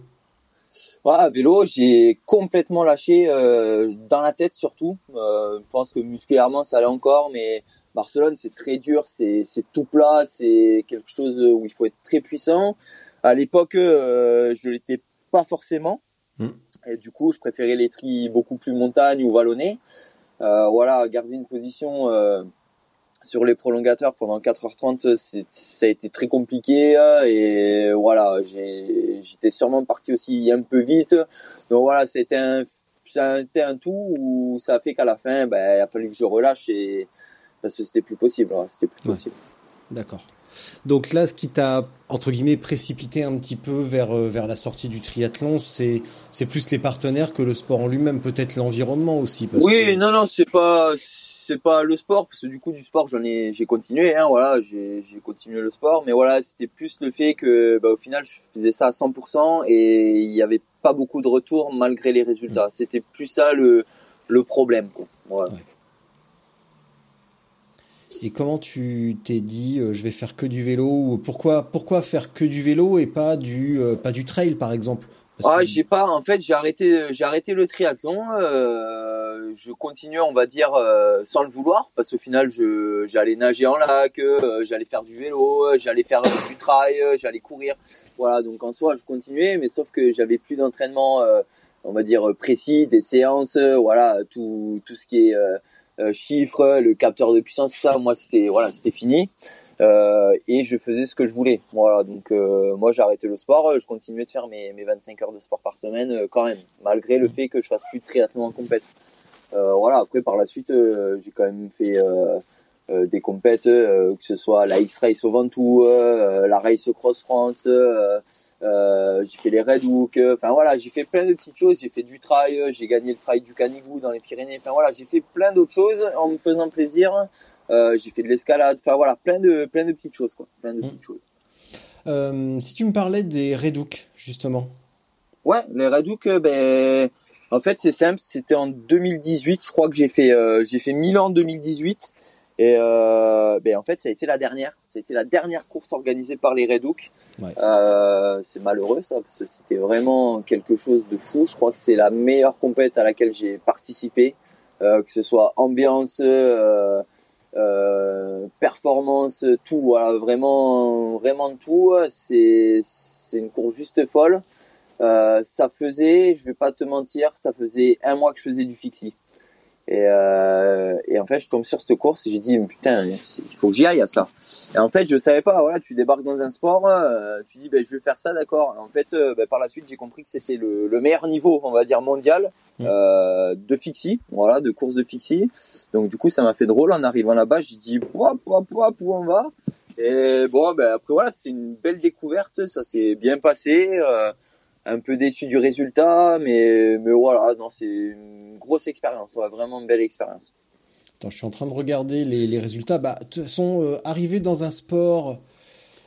Ouais, à vélo, j'ai complètement lâché euh, dans la tête surtout. Euh, je pense que musculairement ça allait encore, mais Barcelone c'est très dur, c'est tout plat, c'est quelque chose où il faut être très puissant. À l'époque, euh, je l'étais pas forcément, Mm. et du coup, je préférais les tris beaucoup plus montagne ou vallonnés. Euh, voilà, garder une position euh, sur les prolongateurs pendant 4h30, c'est- ça a été très compliqué euh, et voilà, j'étais sûrement parti aussi un peu vite. Donc voilà, c'était un été un tout où ça a fait qu'à la fin, ben, il a fallu que je relâche et parce que c'était plus possible. C'était plus Ouais. possible. D'accord. Donc là, ce qui t'a entre guillemets précipité un petit peu vers euh, vers la sortie du triathlon, c'est c'est plus les partenaires que le sport en lui-même, peut-être l'environnement aussi. parce Oui, que- non, non, c'est pas, c'est pas le sport parce que du coup du sport j'en ai, j'ai continué, hein, voilà, j'ai, j'ai continué le sport, mais voilà, c'était plus le fait que, bah, au final, je faisais ça à 100% et il y avait pas beaucoup de retours malgré les résultats. C'était plus ça le, le problème, quoi. Voilà. Ouais. Et comment tu t'es dit, euh, je vais faire que du vélo ou pourquoi pourquoi faire que du vélo et pas du euh, pas du trail par exemple? Ah, que- j'ai pas. En fait, j'ai arrêté, j'ai arrêté le triathlon. Euh, je continuais, on va dire, euh, sans le vouloir, parce qu'au final, je, j'allais nager en lac, euh, j'allais faire du vélo, euh, j'allais faire du trail, euh, j'allais courir. Voilà. Donc en soi, je continuais, mais sauf que j'avais plus d'entraînement, euh, on va dire précis, des séances, euh, voilà, tout, tout ce qui est euh, euh, chiffres, le capteur de puissance, tout ça. Moi, c'était, voilà, c'était fini. Euh, et je faisais ce que je voulais. Voilà, donc euh, moi j'ai arrêté le sport, euh, je continuais de faire mes, mes 25 heures de sport par semaine euh, quand même, malgré le fait que je fasse plus de triathlon en compète. Voilà, après par la suite j'ai quand même fait des compètes, que ce soit la X-Race au Ventoux, la Race Cross France, j'ai fait les Red Hook, enfin voilà, j'ai fait plein de petites choses, j'ai fait du trail, j'ai gagné le trail du Canigou dans les Pyrénées, enfin voilà, j'ai fait plein d'autres choses en me faisant plaisir. Euh, j'ai fait de l'escalade, enfin voilà, plein de plein de petites choses quoi, plein de Mm. petites choses. Euh, si tu me parlais des Redouk justement. Ouais, les Radouk, euh, ben, en fait, c'est simple. C'était en 2018, je crois que j'ai fait, euh, j'ai fait Milan en 2018. Et ben, en fait, ça a été la dernière. C'était la dernière course organisée par les Redouk. Ouais. Euh, c'est malheureux ça, parce que c'était vraiment quelque chose de fou. Je crois que c'est la meilleure compète à laquelle j'ai participé, que ce soit ambiance, performance, tout. Voilà, vraiment, vraiment tout. C'est, c'est une course juste folle. Euh, ça faisait, je vais pas te mentir, ça faisait un mois que je faisais du fixie. Et, euh, et en fait, je tombe sur cette course et j'ai dit putain, il faut que j'y aille à ça. Et en fait, je savais pas. Voilà, tu débarques dans un sport, euh, tu dis ben je vais faire ça, d'accord. En fait, euh, ben, par la suite, j'ai compris que c'était le, le meilleur niveau, on va dire mondial, Mm. euh, de fixie, voilà, de course de fixie. Donc du coup, ça m'a fait drôle. En arrivant là-bas, j'ai dit pouah, pouah, pouah, où on va. Et bon, ben après voilà, c'était une belle découverte. Ça s'est bien passé. Un peu déçu du résultat, mais mais voilà, non, c'est une grosse expérience, ouais, vraiment une belle expérience. Attends, je suis en train de regarder les, les résultats. Bah, de toute façon, euh, arriver dans un sport,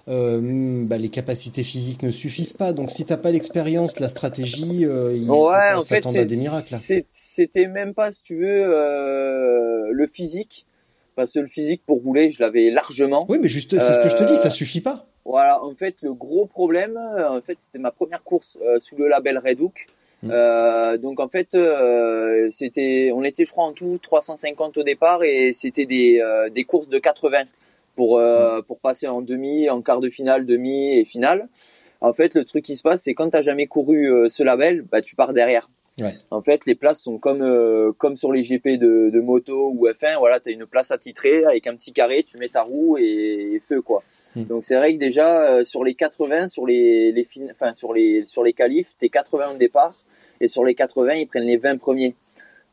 euh, bah, les capacités physiques ne suffisent pas. Donc, si t'as pas l'expérience, la stratégie, euh, il faut Ouais, en fait, à des miracles. c'était même pas, si tu veux, euh, le physique, parce que le physique pour rouler, je l'avais largement. Oui, mais juste, c'est ce que je te dis, ça suffit pas. Voilà, en fait, le gros problème, euh, en fait, c'était ma première course euh, sous le label Red Hook. Mm. Euh, donc en fait, euh, c'était, on était, je crois, en tout 350 au départ et c'était des, euh, des courses de 80 pour euh, pour passer en demi, en quart de finale, demi et finale. En fait, le truc qui se passe, c'est quand t'as jamais couru ce label, bah tu pars derrière. Ouais. En fait, les places sont comme euh, comme sur les GP de, de moto ou F1. Voilà, t'as une place attitrée avec un petit carré, tu mets ta roue et, et feu quoi. Mm. Donc c'est vrai que déjà euh, sur les 80, sur les les fin- enfin sur les sur les qualifs, t'es 80 au départ et sur les 80, ils prennent les 20 premiers.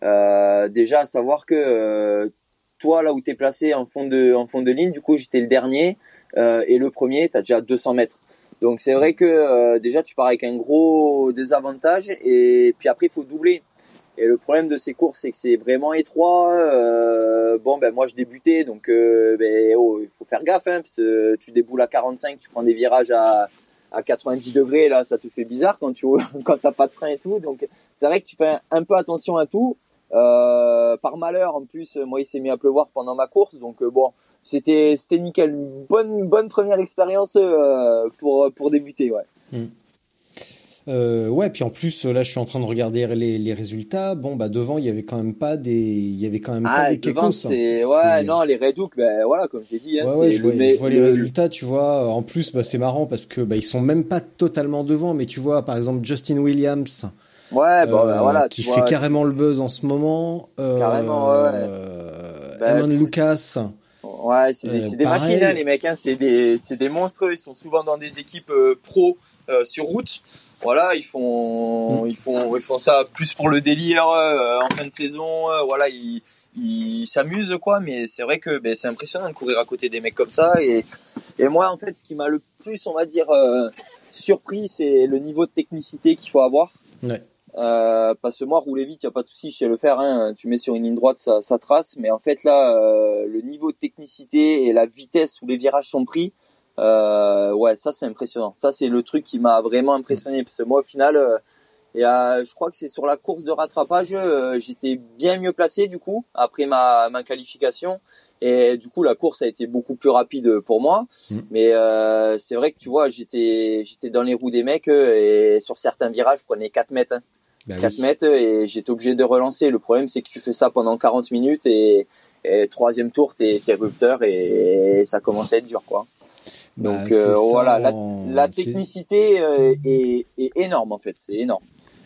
Euh, déjà à savoir que toi là où t'es placé en fond de en fond de ligne, du coup j'étais le dernier et le premier, t'as déjà 200 mètres. Donc c'est vrai que euh, déjà tu pars avec un gros désavantage et puis après il faut doubler. Et le problème de ces courses c'est que c'est vraiment étroit. Euh, bon ben moi je débutais donc euh, ben, oh, il faut faire gaffe hein, parce que tu déboules à 45, tu prends des virages à à 90 degrés là ça te fait bizarre quand tu [LAUGHS] quand t'as pas de frein et tout. Donc c'est vrai que tu fais un, peu attention à tout. Euh, par malheur en plus moi il s'est mis à pleuvoir pendant ma course donc bon c'était c'était nickel une bonne bonne première expérience euh, pour pour débuter ouais Euh, ouais, puis en plus, là, je suis en train de regarder les, les résultats. Bon, bah devant, il y avait quand même pas des, il y avait quand même pas ah des devant Kekos, hein. c'est ouais non les Red Hook ben voilà comme j'ai dit hein, Ouais, je le vois, je vois les le- résultats, tu vois. En plus, bah, c'est marrant parce que bah, ils sont même pas totalement devant, mais tu vois, par exemple, Justin Williams, ouais bon ben, euh, voilà qui tu fait vois, carrément le buzz en ce moment. Euh, Carrément, ouais, ouais. euh, Bah, tout- Lucas. Ouais, c'est des, Euh, des machines, hein, les mecs. Hein, c'est des, c'est des monstres. Ils sont souvent dans des équipes euh, pro euh, sur route. voilà, ils font, ils font, ils font ça plus pour le délire euh, en fin de saison. euh, voilà, ils, ils s'amusent quoi. Mais c'est vrai que ben, c'est impressionnant de courir à côté des mecs comme ça. Et, et moi, en fait, ce qui m'a le plus, on va dire, euh, surpris, c'est le niveau de technicité qu'il faut avoir. Ouais. Euh, parce que moi, rouler vite, y a pas de souci, je sais le faire. Hein. Tu mets sur une ligne droite, ça, ça trace. Mais en fait, là, euh, le niveau de technicité et la vitesse où les virages sont pris, euh, ouais, ça c'est impressionnant. Ça c'est le truc qui m'a vraiment impressionné parce que moi au final, euh, et euh, je crois que c'est sur la course de rattrapage, euh, j'étais bien mieux placé du coup après ma, ma qualification et du coup la course a été beaucoup plus rapide pour moi. Mm. Mais euh, c'est vrai que tu vois, j'étais j'étais dans les roues des mecs euh, et sur certains virages, je prenais 4 mètres. hein. Bah 4 oui. mètres et j'étais obligé de relancer. Le problème c'est que tu fais ça pendant 40 minutes et, et troisième tour t'es rupteur et, et ça commence à être dur quoi. Bah, Donc euh, ça voilà, la, la technicité euh, est, est énorme en fait, c'est énorme.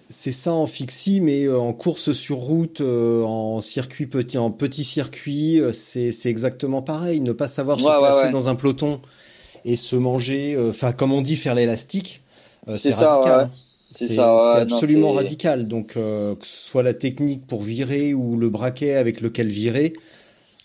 C'est ça en fixie, mais euh, en course sur route, euh, en circuit petit, en petit circuit, euh, c'est exactement pareil. Ne pas savoir se Ouais, ouais, placer ouais. dans un peloton et se manger, euh, enfin comme on dit, faire l'élastique, euh, c'est ça, radical. ouais. hein. C'est ouais, non, absolument radical. Donc euh, que ce soit la technique pour virer ou le braquet avec lequel virer,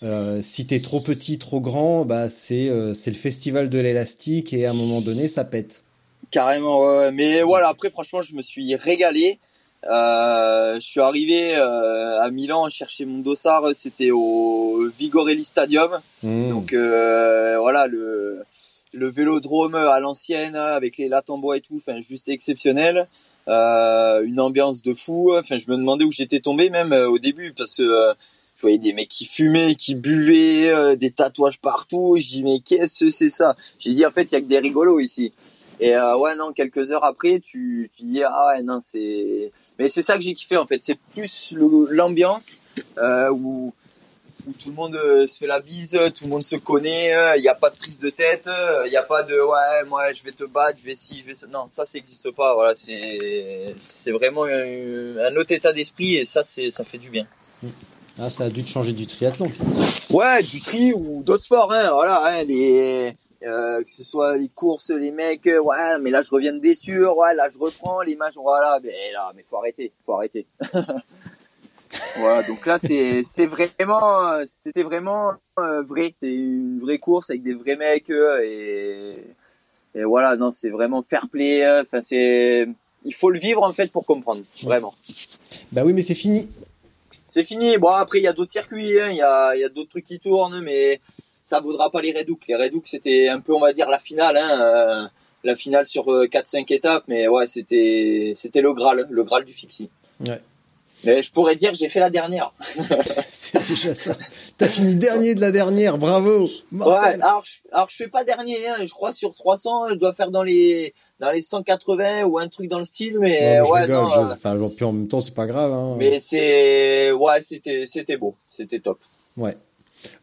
euh, si t'es trop petit, trop grand, bah c'est euh, c'est le festival de l'élastique et à un moment donné ça pète. Carrément, ouais. Mais voilà, après franchement, je me suis régalé. Je suis arrivé à Milan chercher mon dossard, c'était au Vigorelli Stadium. Mmh. Donc voilà le le vélodrome à l'ancienne avec les lattes en bois et tout, enfin juste exceptionnel. Euh, une ambiance de fou. Enfin, je me demandais où j'étais tombé même euh, au début parce que euh, je voyais des mecs qui fumaient, qui buvaient, euh, des tatouages partout. J'ai dit mais qu'est-ce que c'est ça? J'ai dit en fait il y a que des rigolos ici. Et euh, ouais non quelques heures après tu tu dis ah ouais non c'est mais c'est ça que j'ai kiffé en fait c'est plus l'ambiance euh, où où tout le monde euh, se fait la bise, tout le monde se connaît, euh, il n'y a pas de prise de tête, il n'y a pas de ouais moi je vais te battre, je vais ci, je vais ça. Non, ça ça n'existe pas. Voilà, c'est c'est vraiment un, un autre état d'esprit et ça c'est ça fait du bien. Ah, ça a dû te changer du triathlon. Ouais, du tri ou d'autres sports, hein, voilà, hein, les euh, que ce soit les courses, les mecs, euh, ouais, mais là je reviens de blessure, ouais, là je reprends les matchs, voilà, mais là, mais faut arrêter, faut arrêter. [LAUGHS] voilà, donc là c'est c'est vraiment, c'était vraiment euh, vrai, c'est une vraie course avec des vrais mecs et et voilà, non, c'est vraiment fair play, euh, enfin c'est, il faut le vivre en fait pour comprendre, vraiment. Bah oui, mais c'est fini. C'est fini. Bon, après, il y a d'autres circuits, hein. il y a, il y a d'autres trucs qui tournent, mais ça vaudra pas les Redouks. Les Redouks, c'était un peu, on va dire, la finale, hein, euh, la finale sur euh, 4-5 étapes, mais ouais, c'était, c'était le Graal, le Graal du fixie. Ouais. Mais je pourrais dire que j'ai fait la dernière. [LAUGHS] C'est déjà ça. T'as fini dernier de la dernière, bravo. Ouais, alors, je, alors je fais pas dernier, hein, je crois sur 300, je dois faire dans les, dans les 180 ou un truc dans le style, mais Non, mais je ouais, rigole, non, je- enfin, bon, puis en même temps, c'est pas grave. Hein. mais c'est, ouais, c'était, c'était beau, c'était top. Ouais.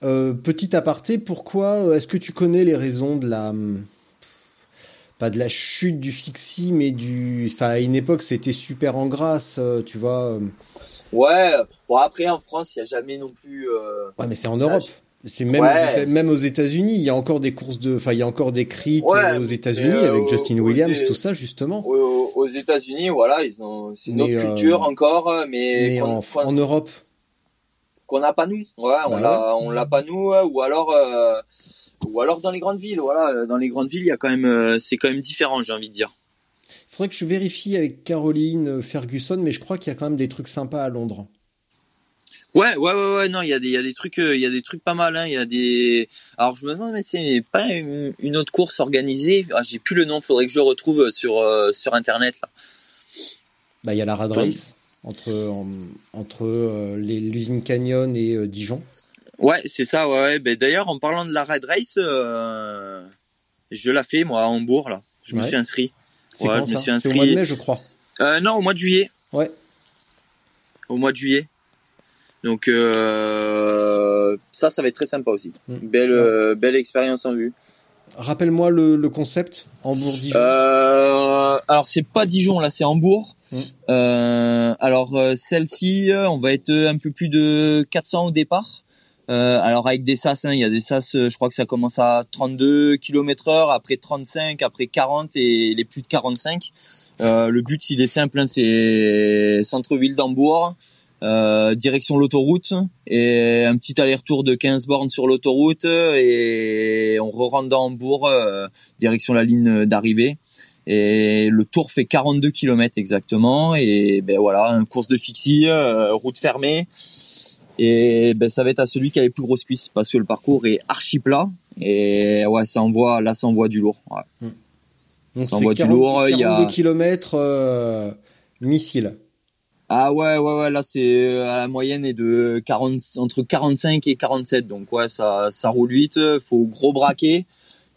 Euh, petit aparté, pourquoi euh, Est-ce que tu connais les raisons de la hum, pas de la chute du fixie, mais du. Enfin, à une époque, c'était super en grâce, euh, tu vois. euh. Ouais, bon après en France, il y a jamais non plus, euh, Ouais, mais c'est en Europe. C'est même, Ouais. même aux États-Unis, il y a encore des courses de, enfin, il y a encore des Ouais, euh, aux États-Unis euh, avec Justin Williams, tout ça justement. aux, aux États-Unis, voilà, ils ont, c'est une autre euh, culture encore, mais, Mais en, en Europe, qu'on n'a pas nous. Ouais, on Bah l'a, on l'a pas nous, ou alors, euh, ou alors dans les grandes villes. Voilà, dans les grandes villes, il y a quand même, euh, c'est quand même différent, j'ai envie de dire. il faudrait que je vérifie avec Caroline euh, Ferguson, mais je crois qu'il y a quand même des trucs sympas à Londres. Ouais, ouais, ouais, ouais, non, il y a des, il y a des trucs, euh, il y a des trucs pas mal, hein. Il y a des, alors je me demande, mais c'est pas une, une autre course organisée? Ah, j'ai plus le nom, faudrait que je retrouve sur, euh, sur internet là. Bah, il y a la Rad. Race entre en- entre euh, l'usine Canyon et euh, Dijon. Ouais, c'est ça, ouais, ouais. Ben, d'ailleurs, en parlant de la Red Race, euh, je l'ai fait, moi, à Hambourg, là. Je me suis inscrit. C'est Ouais, quand je me suis C'est au mois de inscrit. mai, je crois. Euh, non, au mois de juillet. Ouais. Au mois de juillet. Donc, euh, ça, ça va être très sympa aussi. Mm. Belle, belle expérience en vue. Rappelle-moi le, le concept Hambourg-Dijon. Euh, alors, c'est pas Dijon, là, c'est Hambourg. Mm. Euh, alors, celle-ci, on va être un peu plus de 400 au départ. Euh, alors avec des sas, hein, il y a des sas, je crois que ça commence à 32 km heure, après 35, après 40 et les plus de 45. Euh, le but, il est simple, hein, c'est centre-ville d'Hambourg, euh, direction l'autoroute et un petit aller-retour de 15 bornes sur l'autoroute et on re rentre dans Hambourg, euh, direction la ligne d'arrivée. Et le tour fait 42 km exactement. Et ben voilà, une course de fixie, euh, route fermée. Et ben ça va être à celui qui a les plus grosses cuisses parce que le parcours est archi plat. Et ouais, ça envoie, là ça envoie du lourd. Ouais. Donc ça envoie 40, du lourd. 42 il y a... km euh, missile. Ah ouais, ouais, ouais, là c'est euh, la moyenne est de 40, entre 45 et 47. Donc ouais, ça, ça roule vite. Faut gros braquer.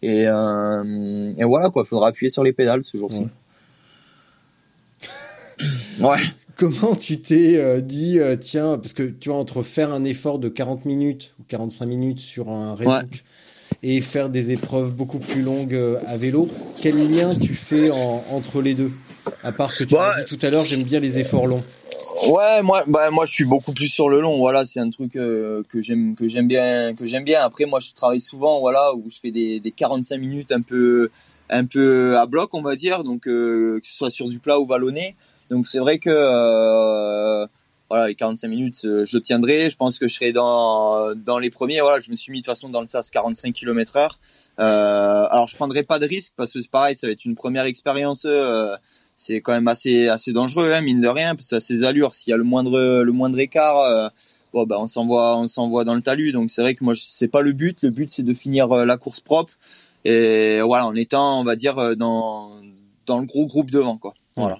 Et, euh, et voilà quoi, faudra appuyer sur les pédales ce jour-ci. Ouais. ouais. Comment tu t'es euh, dit, euh, tiens, parce que tu vois, entre faire un effort de 40 minutes ou 45 minutes sur un ouais. et faire des épreuves beaucoup plus longues euh, à vélo, quel lien tu fais en, entre les deux? À part que tu bah, as dit tout à l'heure, j'aime bien les efforts longs. Ouais, moi, bah, moi, je suis beaucoup plus sur le long. Voilà, c'est un truc euh, que j'aime, que j'aime bien, que j'aime bien. Après, moi, je travaille souvent, voilà, où je fais des, des 45 minutes un peu, un peu à bloc, on va dire, donc euh, que ce soit sur du plat ou vallonné. Donc, c'est vrai que euh, voilà, les 45 minutes, je tiendrai. Je pense que je serai dans dans les premiers. Voilà, je me suis mis de toute façon dans le sas 45 km/h. alors, je prendrai pas de risque parce que c'est pareil, ça va être une première expérience c'est quand même assez assez dangereux hein, mine de rien parce que à ces allures s'il y a le moindre le moindre écart euh, bon ben on s'envoie on s'envoie dans le talus donc c'est vrai que moi c'est pas le but le but c'est de finir euh, la course propre et voilà en étant on va dire euh, dans dans le gros groupe devant quoi voilà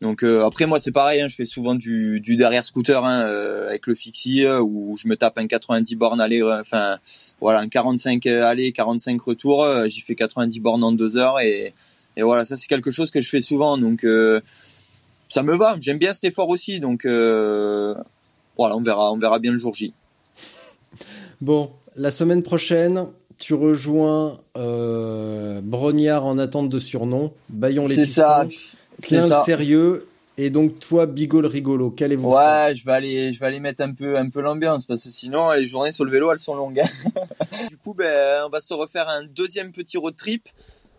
donc euh, après moi c'est pareil hein, je fais souvent du, du derrière scooter hein, euh, avec le fixie où je me tape un 90 bornes aller enfin voilà un 45 aller 45 retour j'y fais 90 bornes en deux heures et et voilà, ça c'est quelque chose que je fais souvent, donc euh, ça me va. J'aime bien cet effort aussi, donc euh, voilà, on verra, on verra bien le jour J. Bon, la semaine prochaine, tu rejoins euh, Brognard en attente de surnom, Bayon les C'est ça. C'est ça. sérieux. Et donc toi, Bigol rigolo, quel est vous Ouais, je vais aller, je vais aller mettre un peu, un peu l'ambiance parce que sinon les journées sur le vélo elles sont longues. [LAUGHS] du coup, ben on va se refaire un deuxième petit road trip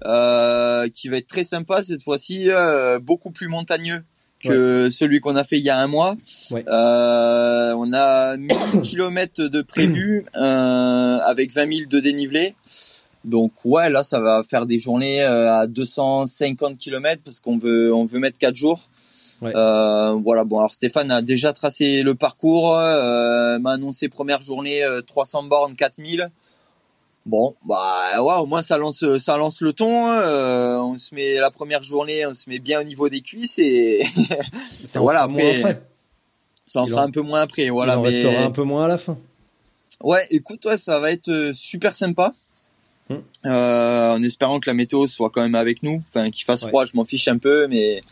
euh, qui va être très sympa cette fois-ci, euh, beaucoup plus montagneux que ouais. celui qu'on a fait il y a un mois. Ouais. Euh, on a 1000 [COUGHS] km de prévu avec 20 000 de dénivelé. Donc ouais, là ça va faire des journées à 250 km parce qu'on veut on veut mettre 4 jours. Ouais. Euh, voilà, bon alors Stéphane a déjà tracé le parcours, euh, m'a annoncé première journée 300 bornes 4000. Bon, bah ouais, au moins ça lance, ça lance le ton. Hein. Euh, on se met la première journée, on se met bien au niveau des cuisses et [LAUGHS] ça voilà après, après, ça en Il fera en- un peu moins après. Voilà, Il en mais restera un peu moins à la fin. ouais, écoute, ouais, ça va être euh, super sympa. Euh, en espérant que la météo soit quand même avec nous, enfin qu'il fasse Ouais. froid, je m'en fiche un peu, mais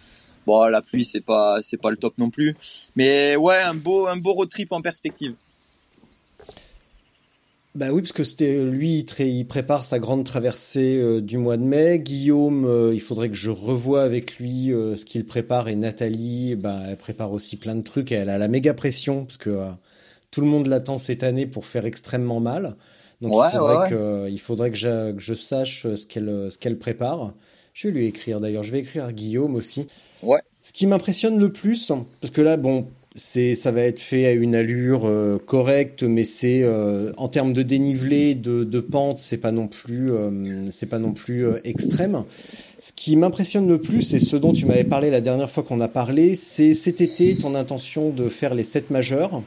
bon, la pluie c'est pas, c'est pas le top non plus. Mais ouais, un beau, un beau road trip en perspective. Bah oui, parce que c'était lui, il, prépare sa grande traversée euh, du mois de mai. Guillaume, euh, il faudrait que je revoie avec lui euh, ce qu'il prépare. Et Nathalie, bah, elle prépare aussi plein de trucs. Et elle a la méga pression parce que tout le monde l'attend cette année pour faire extrêmement mal. Donc Ouais, il faudrait ouais, ouais. que, il faudrait que, je, que je sache euh, ce qu'elle, euh, ce qu'elle prépare. Je vais lui écrire d'ailleurs. Je vais écrire à Guillaume aussi. Ouais. Ce qui m'impressionne le plus, parce que là, bon, c'est, ça va être fait à une allure euh, correcte, mais c'est euh, en termes de dénivelé, de, de pente, c'est pas non plus, euh, c'est pas non plus extrême. Ce qui m'impressionne le plus, et ce dont tu m'avais parlé la dernière fois qu'on a parlé, c'est cet été ton intention de faire les sept majeurs.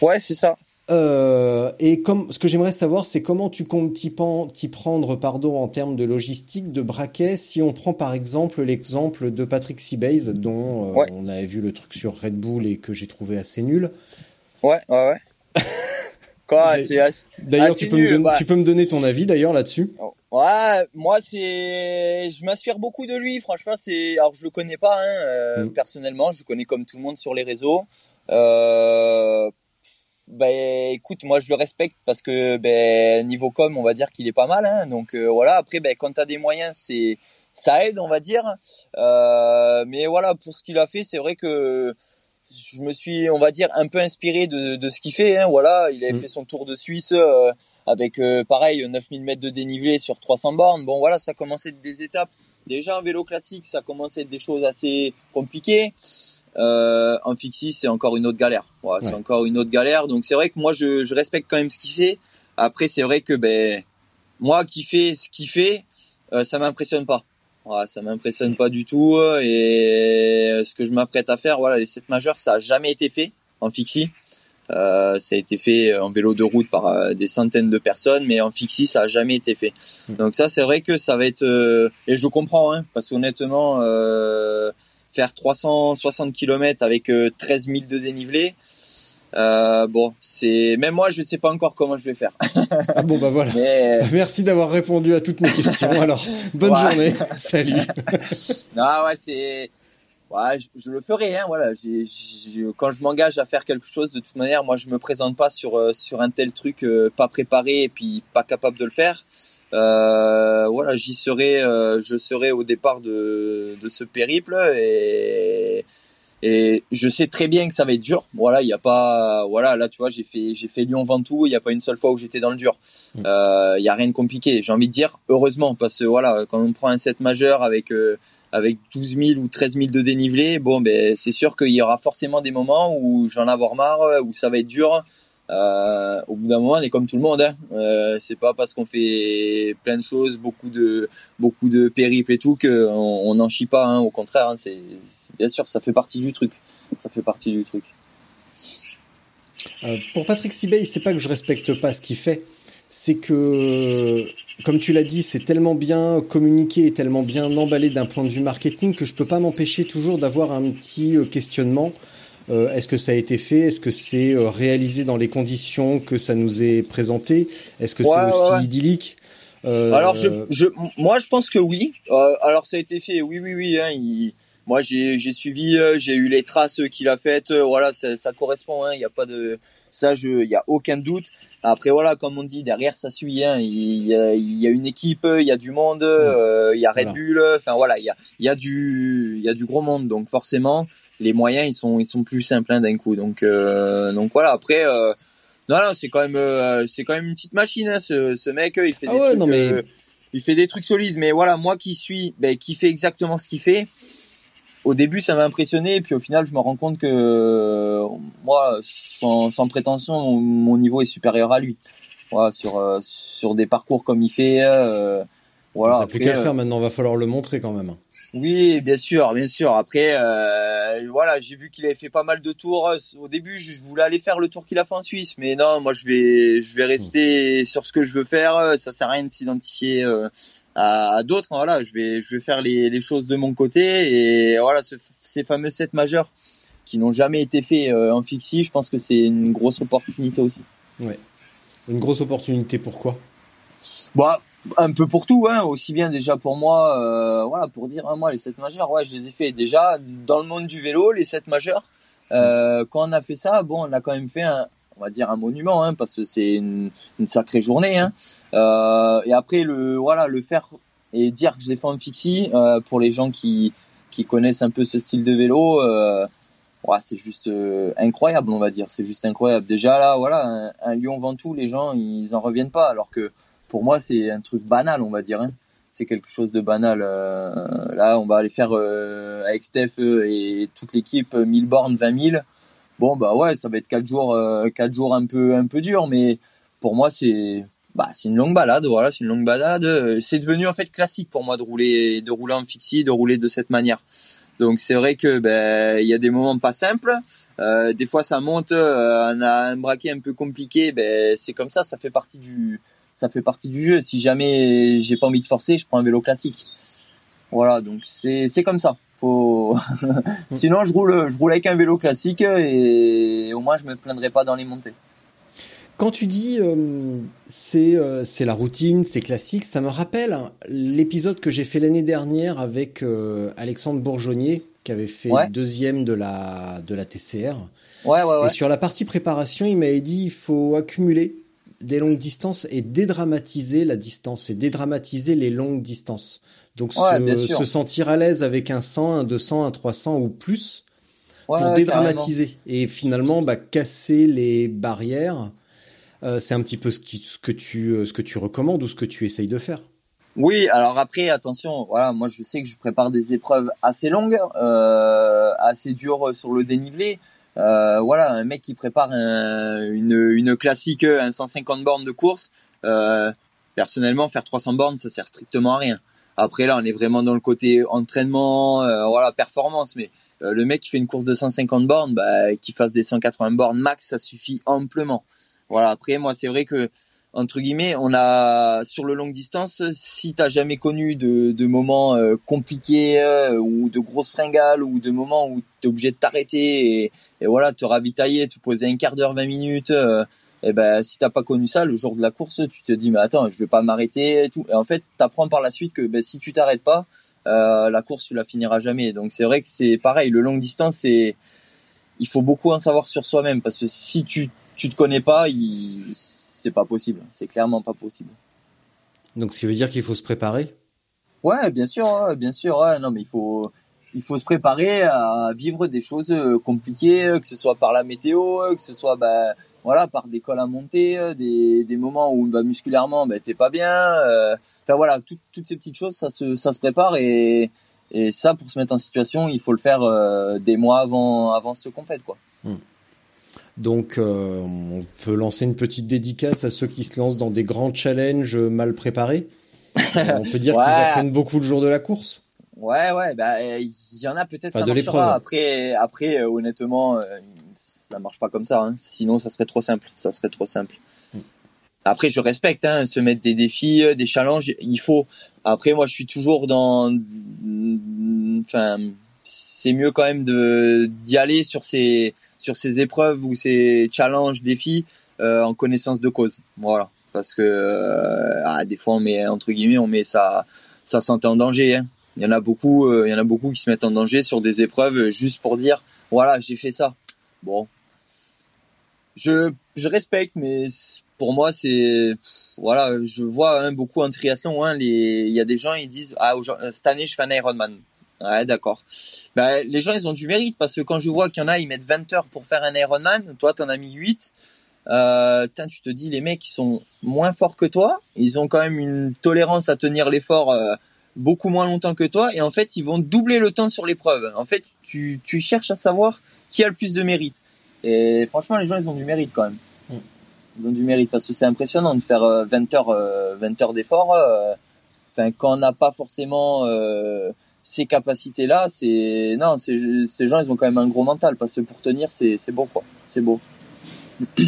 Ouais, c'est ça. Euh, et comme, ce que j'aimerais savoir, c'est comment tu comptes t'y, prendre, pardon, en termes de logistique, de braquet, si on prend par exemple l'exemple de Patrick Seabase, dont euh, Ouais. on avait vu le truc sur Red Bull et que j'ai trouvé assez nul. Ouais, ouais, ouais. [LAUGHS] Quoi, Mais- c'est assez- D'ailleurs, tu, peux me nul, don- bah. tu peux me donner ton avis d'ailleurs là-dessus? Ouais, moi c'est, je m'inspire beaucoup de lui. Franchement, c'est, alors je le connais pas hein, euh, Mm. personnellement, je le connais comme tout le monde sur les réseaux. Euh, ben écoute, moi je le respecte parce que ben niveau com, on va dire qu'il est pas mal. Hein, donc euh, voilà. Après, ben quand t'as des moyens, c'est, ça aide, on va dire. Euh, mais voilà, pour ce qu'il a fait, c'est vrai que je me suis, on va dire, un peu inspiré de, de ce qu'il fait. Hein, voilà, il avait Mm. fait son tour de Suisse euh, avec euh, pareil 9000 mètres de dénivelé sur 300 bornes. Bon, voilà, ça commençait à être des étapes. Déjà en vélo classique, ça commençait à être des choses assez compliquées. Euh, en fixie, c'est encore une autre galère. Voilà, c'est Ouais. encore une autre galère. Donc c'est vrai que moi, je, je respecte quand même ce qu'il fait. Après, c'est vrai que ben moi qui fais ce qu'il fait, euh, ça m'impressionne pas. Voilà, ça m'impressionne pas du tout. Et ce que je m'apprête à faire, voilà, les 7 majeurs, ça a jamais été fait en fixie. Euh, ça a été fait en vélo de route par euh, des centaines de personnes, mais en fixie, ça a jamais été fait. Donc ça, c'est vrai que ça va être euh, et je comprends, hein, parce qu'honnêtement, euh, faire 360 km avec euh, 13 000 de dénivelé, euh, bon, c'est même moi, je sais pas encore comment je vais faire. [LAUGHS] Ah bon bah voilà. Mais Merci d'avoir répondu à toutes mes questions. [LAUGHS] Alors, bonne Ouais. journée. Salut. [LAUGHS] non, ouais, c'est ouais, je, je le ferai. Hein, voilà, quand je m'engage à faire quelque chose, de toute manière, moi, je me présente pas sur euh, sur un tel truc euh, pas préparé et puis pas capable de le faire. Euh, voilà, j'y serai, euh, je serai au départ de de ce périple et et je sais très bien que ça va être dur. Voilà, il y a pas, voilà, là tu vois, j'ai fait j'ai fait Lyon Ventoux, il y a pas une seule fois où j'étais dans le dur. Euh, Il y a rien de compliqué. J'ai envie de dire heureusement parce que voilà, quand on prend un set majeur avec euh, avec 12 000 ou 13 000 de dénivelé, bon ben c'est sûr qu'il y aura forcément des moments où j'en avoir marre, où ça va être dur. Euh, au bout d'un moment, on est comme tout le monde. Hein. Euh, c'est pas parce qu'on fait plein de choses, beaucoup de beaucoup de périples et tout que on on n'en chie pas. Hein. Au contraire, hein, c'est c'est- bien sûr, ça fait partie du truc. Ça fait partie du truc. Euh, pour Patrick Sibey, c'est pas que je respecte pas ce qu'il fait, c'est que, comme tu l'as dit, c'est tellement bien communiqué et tellement bien emballé d'un point de vue marketing que je peux pas m'empêcher toujours d'avoir un petit euh, questionnement. Euh, Est-ce que ça a été fait? Est-ce que c'est euh, réalisé dans les conditions que ça nous est présenté? Est-ce que Ouais, c'est ouais, aussi ouais. idyllique? Euh, Alors je, je, moi je pense que oui. Euh, alors ça a été fait, oui, oui, oui. Hein, il- moi j'ai, suivi, euh, j'ai eu les traces qu'il a faites. euh, voilà, ça, ça correspond. hein, Il n'y a pas de, ça, il y a aucun doute. Après voilà, comme on dit, derrière ça suit. Hein, il, y a, il y a une équipe, il y a du monde, euh, il y a Red Voilà. Bull. Enfin voilà, il y a, il y a du, il y a du gros monde. Donc forcément, les moyens ils sont, ils sont plus simples hein, d'un coup. Donc, euh, donc voilà. Après. Euh, non, non, c'est quand même, euh, c'est quand même une petite machine, hein, ce, ce mec. Il fait Ah des ouais, trucs, non, mais- euh, il fait des trucs solides. Mais voilà, moi qui suis, ben, qui fait exactement ce qu'il fait. Au début, ça m'a impressionné, et puis au final, je me rends compte que euh, moi, sans, sans prétention, mon, niveau est supérieur à lui. Voilà, sur euh, sur des parcours comme il fait. Euh, voilà. T'as plus qu'à le euh, faire maintenant, va falloir le montrer quand même. Oui, bien sûr, bien sûr. Après, euh, voilà, j'ai vu qu'il avait fait pas mal de tours. Au début, je voulais aller faire le tour qu'il a fait en Suisse, mais non, moi, je vais, je vais rester sur ce que je veux faire. Ça sert à rien de s'identifier euh, à, à d'autres. Voilà, je vais, je vais faire les, les choses de mon côté et voilà, ce- ces fameux sets majeurs qui n'ont jamais été faits euh, en fixie, je pense que c'est une grosse opportunité aussi. Ouais. Une grosse opportunité, pourquoi? Bah, un peu pour tout, hein, aussi bien déjà pour moi, euh, voilà, pour dire, hein, moi, les 7 majeurs, ouais, je les ai fait déjà dans le monde du vélo, les 7 majeurs. Euh, quand on a fait ça, bon, on a quand même fait un, on va dire un monument, hein, parce que c'est une, une sacrée journée, hein. Euh, et après, le, voilà, le faire et dire que je l'ai fait en fixie, euh, pour les gens qui, qui connaissent un peu ce style de vélo, euh, ouais, c'est juste euh, incroyable, on va dire. C'est juste incroyable. Déjà là, voilà, un, un Lyon Ventoux, les gens, ils en reviennent pas, alors que pour moi, c'est un truc banal, on va dire. Hein. C'est quelque chose de banal. Euh, là, on va aller faire euh, avec Steph euh, et toute l'équipe euh, 1000 bornes, 20 000. Bon, bah ouais, ça va être quatre jours, quatre jours un peu, un peu dur, mais pour moi, c'est, bah, c'est une longue balade. Voilà, c'est une longue balade. C'est devenu en fait classique pour moi de rouler, de rouler en fixie, de rouler de cette manière. Donc c'est vrai que ben il y a des moments pas simples. Des fois ça monte, on a un braquet un peu compliqué. Ben c'est comme ça, ça fait partie du ça fait partie du jeu. Si jamais j'ai pas envie de forcer, je prends un vélo classique. Voilà, donc c'est c'est comme ça. Faut [LAUGHS] sinon je roule je roule avec un vélo classique et au moins je me plaindrai pas dans les montées. Quand tu dis euh, c'est euh, c'est la routine, c'est classique, ça me rappelle hein, l'épisode que j'ai fait l'année dernière avec euh, Alexandre Bourgeonnier qui avait fait Ouais. deuxième de la de la TCR. Ouais ouais ouais. Et sur la partie préparation, il m'avait dit il faut accumuler des longues distances et dédramatiser la distance et dédramatiser les longues distances. Donc Ouais, se, se sentir à l'aise avec un 100, un 200, un 300 ou plus pour dédramatiser et finalement bah, casser les barrières. Euh, c'est un petit peu ce, qui, ce que tu euh, ce que tu recommandes ou ce que tu essayes de faire. Oui, alors après, attention, voilà, moi je sais que je prépare des épreuves assez longues, euh, assez dures sur le dénivelé. Euh, voilà, un mec qui prépare une, une classique, un 150 bornes de course, euh, personnellement, faire 300 bornes, ça sert strictement à rien. Après là, on est vraiment dans le côté entraînement, euh, voilà, performance, mais euh, le mec qui fait une course de 150 bornes, bah, qui fasse des 180 bornes max, ça suffit amplement. Voilà, après, moi, c'est vrai que entre guillemets, on a sur le longue distance, si t'as jamais connu de, de moments euh, compliqués euh, ou de grosses fringales ou de moments où t'es obligé de t'arrêter et, voilà, te ravitailler, te poser un quart d'heure, 20 minutes, euh, et ben si t'as pas connu ça, le jour de la course, tu te dis mais attends, je vais pas m'arrêter et tout. Et en fait, t'apprends par la suite que ben, si tu t'arrêtes pas, la course tu la finiras jamais. Donc c'est vrai que c'est pareil, le longue distance, c'est il faut beaucoup en savoir sur soi-même parce que si tu tu te connais pas, il c'est pas possible. C'est clairement pas possible. Donc, ce qui veut dire qu'il faut se préparer? Ouais, bien sûr, bien sûr. non, mais il faut, il faut se préparer à vivre des choses euh, compliquées, euh, que ce soit par la météo, euh, que ce soit, bah, voilà, par des cols à monter, des, des moments où bah, musculairement, bah, t'es pas bien. Enfin voilà, toutes ces petites choses, ça se, ça se prépare et, et ça, pour se mettre en situation, il faut le faire des mois avant, avant ce compète, quoi. Hmm. Donc, euh, on peut lancer une petite dédicace à ceux qui se lancent dans des grands challenges mal préparés. [LAUGHS] on peut dire qu'ils apprennent beaucoup le jour de la course. Ouais, ouais, bah il y en a peut-être ça marchera. Après, après, euh, honnêtement, euh, ça marche pas comme ça. Hein. Sinon, ça serait trop simple. Ça serait trop simple. Après, je respecte, hein, se mettre des défis, des challenges. Il faut. Après, moi, je suis toujours dans. Enfin, c'est mieux quand même de d'y aller sur ces sur ces épreuves ou ces challenges, défis euh, en connaissance de cause. Voilà, parce que euh, ah, des fois on met entre guillemets on met sa sa santé en danger. Hein. Il y en a beaucoup, euh, il y en a beaucoup qui se mettent en danger sur des épreuves juste pour dire voilà j'ai fait ça. Bon, je je respecte, mais pour moi c'est voilà je vois hein, beaucoup en triathlon hein, les il y a des gens ils disent ah cette année je fais un Ironman Ouais, d'accord. Bah, les gens, ils ont du mérite parce que quand je vois qu'il y en a, ils mettent 20 heures pour faire un Ironman, toi, t'en as mis 8. Euh, tu te dis, les mecs, ils sont moins forts que toi. Ils ont quand même une tolérance à tenir l'effort euh, beaucoup moins longtemps que toi. Et en fait, ils vont doubler le temps sur l'épreuve. En fait, tu, tu cherches à savoir qui a le plus de mérite. Et franchement, les gens, ils ont du mérite quand même. Mm. Ils ont du mérite parce que c'est impressionnant de faire 20 euh, heures, 20 euh, heures d'effort. Euh, enfin, quand on n'a pas forcément ces capacités-là, c'est non, ces, gens, ils ont quand même un gros mental parce que pour tenir, c'est beau quoi, c'est beau. [CLEARS THROAT]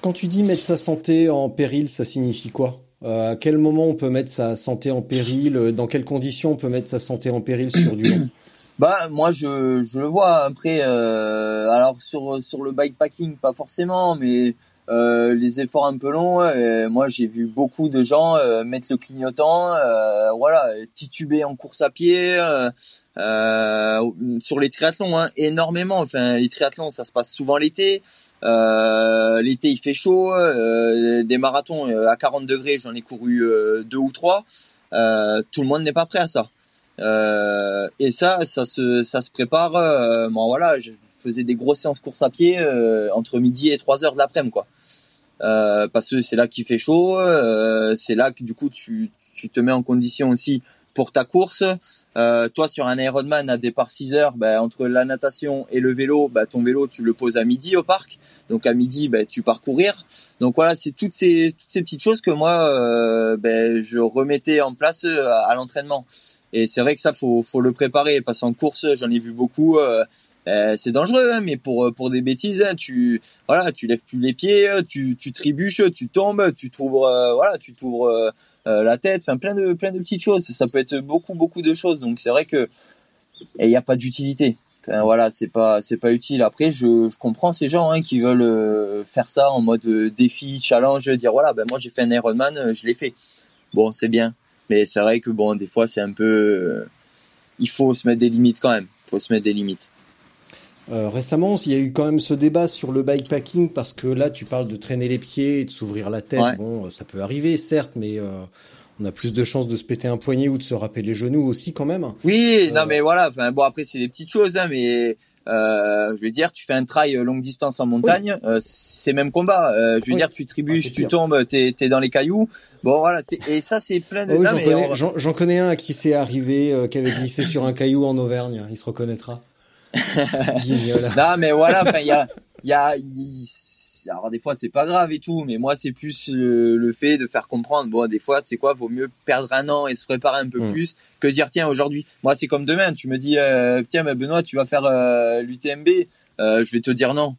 Quand tu dis mettre sa santé en péril, ça signifie quoi? Euh, À quel moment on peut mettre sa santé en péril? Dans quelles conditions on peut mettre sa santé en péril sur du long? [CLEARS THROAT] Bah moi je, je le vois. Après euh, alors sur sur le bikepacking pas forcément mais euh, les efforts un peu longs, moi j'ai vu beaucoup de gens euh, mettre le clignotant, euh, voilà, tituber en course à pied, sur les triathlons, hein, énormément. Enfin, les triathlons, ça se passe souvent l'été. l'été il fait chaud, des marathons à 40 degrés, j'en ai couru deux ou trois. tout le monde n'est pas prêt à ça. et ça, ça se, ça se prépare. bon voilà, je faisais des grosses séances course à pied entre midi et 3 heures de l'après-midi quoi. Euh, parce que c'est là qu'il fait chaud, euh, c'est là que du coup tu, tu te mets en condition aussi pour ta course. Euh, toi sur un Ironman à départ 6 heures, ben, entre la natation et le vélo, ben, ton vélo tu le poses à midi au parc. Donc à midi ben, tu pars courir. Donc voilà, c'est toutes ces toutes ces petites choses que moi euh, je remettais en place euh, à, l'entraînement. Et c'est vrai que ça faut faut le préparer parce qu'en course j'en ai vu beaucoup. Euh, euh, c'est dangereux, hein, mais pour euh, pour des bêtises, hein, tu voilà, tu lèves plus les pieds, tu tu trébuches, tu tombes, tu t'ouvres euh, voilà, tu t'ouvres la tête, enfin plein de plein de petites choses. Ça peut être beaucoup beaucoup de choses. Donc c'est vrai que il n'y a pas d'utilité. Enfin, voilà, c'est pas c'est pas utile. Après, je, je comprends ces gens hein, qui veulent faire ça en mode défi, challenge, dire voilà, ben moi j'ai fait un Ironman, je l'ai fait. Bon, c'est bien, mais c'est vrai que bon, des fois c'est un peu, il faut se mettre des limites quand même. Il faut se mettre des limites. Euh, récemment, il y a eu quand même ce débat sur le bikepacking parce que là, tu parles de traîner les pieds et de s'ouvrir la tête. Bon, ça peut arriver, certes, mais euh, on a plus de chances de se péter un poignet ou de se râper les genoux aussi quand même. Oui, non, euh. mais voilà. Bon, après, c'est des petites choses, hein, mais Euh, je veux dire, tu fais un trail longue distance en montagne, euh, c'est même combat. Euh, je veux Oui. dire, tu trébuches, Ah, tu tombes, t'es es dans les cailloux. Bon voilà, et ça c'est plein de. Oui, non, j'en connais, on- un à qui c'est arrivé, euh, qui avait glissé sur un caillou en Auvergne. Il se reconnaîtra. [LAUGHS] Non, mais voilà, enfin, il y a, il y a, il- alors des fois c'est pas grave et tout, mais moi c'est plus le, le fait de faire comprendre. Bon, des fois, tu sais quoi, vaut mieux perdre un an et se préparer un peu Mm. plus que dire tiens aujourd'hui. Moi c'est comme demain, tu me dis euh, tiens, mais Benoît, tu vas faire euh, l'UTMB, euh, je vais te dire non.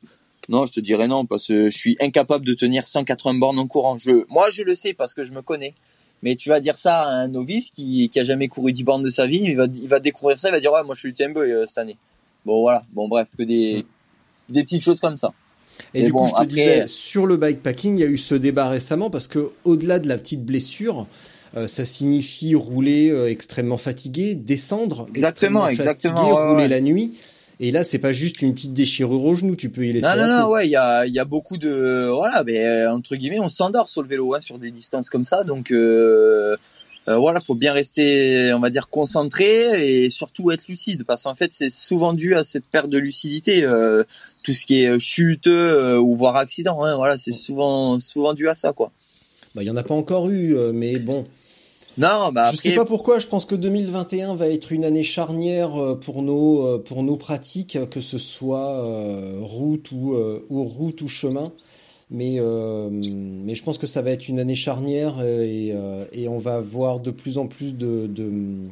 Non, je te dirais non parce que je suis incapable de tenir 180 bornes en courant. Je, moi je le sais parce que je me connais. Mais tu vas dire ça à un novice qui, qui a jamais couru 10 bornes de sa vie, il va, il va découvrir ça, il va dire ouais, moi je suis l'UTMB euh, cette année. Bon voilà, bon bref, que des des petites choses comme ça. Et Mais du bon, coup, je te après- disais, sur le bikepacking, il y a eu ce débat récemment parce que au-delà de la petite blessure, euh, ça signifie rouler euh, extrêmement fatigué, descendre Exactement, exactement, fatigué, ouais, rouler ouais. la nuit. Et là, c'est pas juste une petite déchirure au genou, tu peux y laisser Non, la non, non, ouais, il y a, y a beaucoup de, voilà, mais euh, entre guillemets, on s'endort sur le vélo, hein, sur des distances comme ça, donc euh, euh, voilà, faut bien rester, on va dire, concentré et surtout être lucide, parce qu'en fait, c'est souvent dû à cette perte de lucidité, euh, tout ce qui est chute euh, ou voire accident, hein, voilà, c'est souvent, souvent dû à ça, quoi. Bah, il y en a pas encore eu, euh, mais bon. Non, bah Je sais pas pourquoi, je pense que 2021 va être une année charnière euh, pour nos euh, pour nos pratiques, que ce soit euh, route ou euh, ou route ou chemin. Mais euh, mais je pense que ça va être une année charnière et euh, et on va avoir de plus en plus de de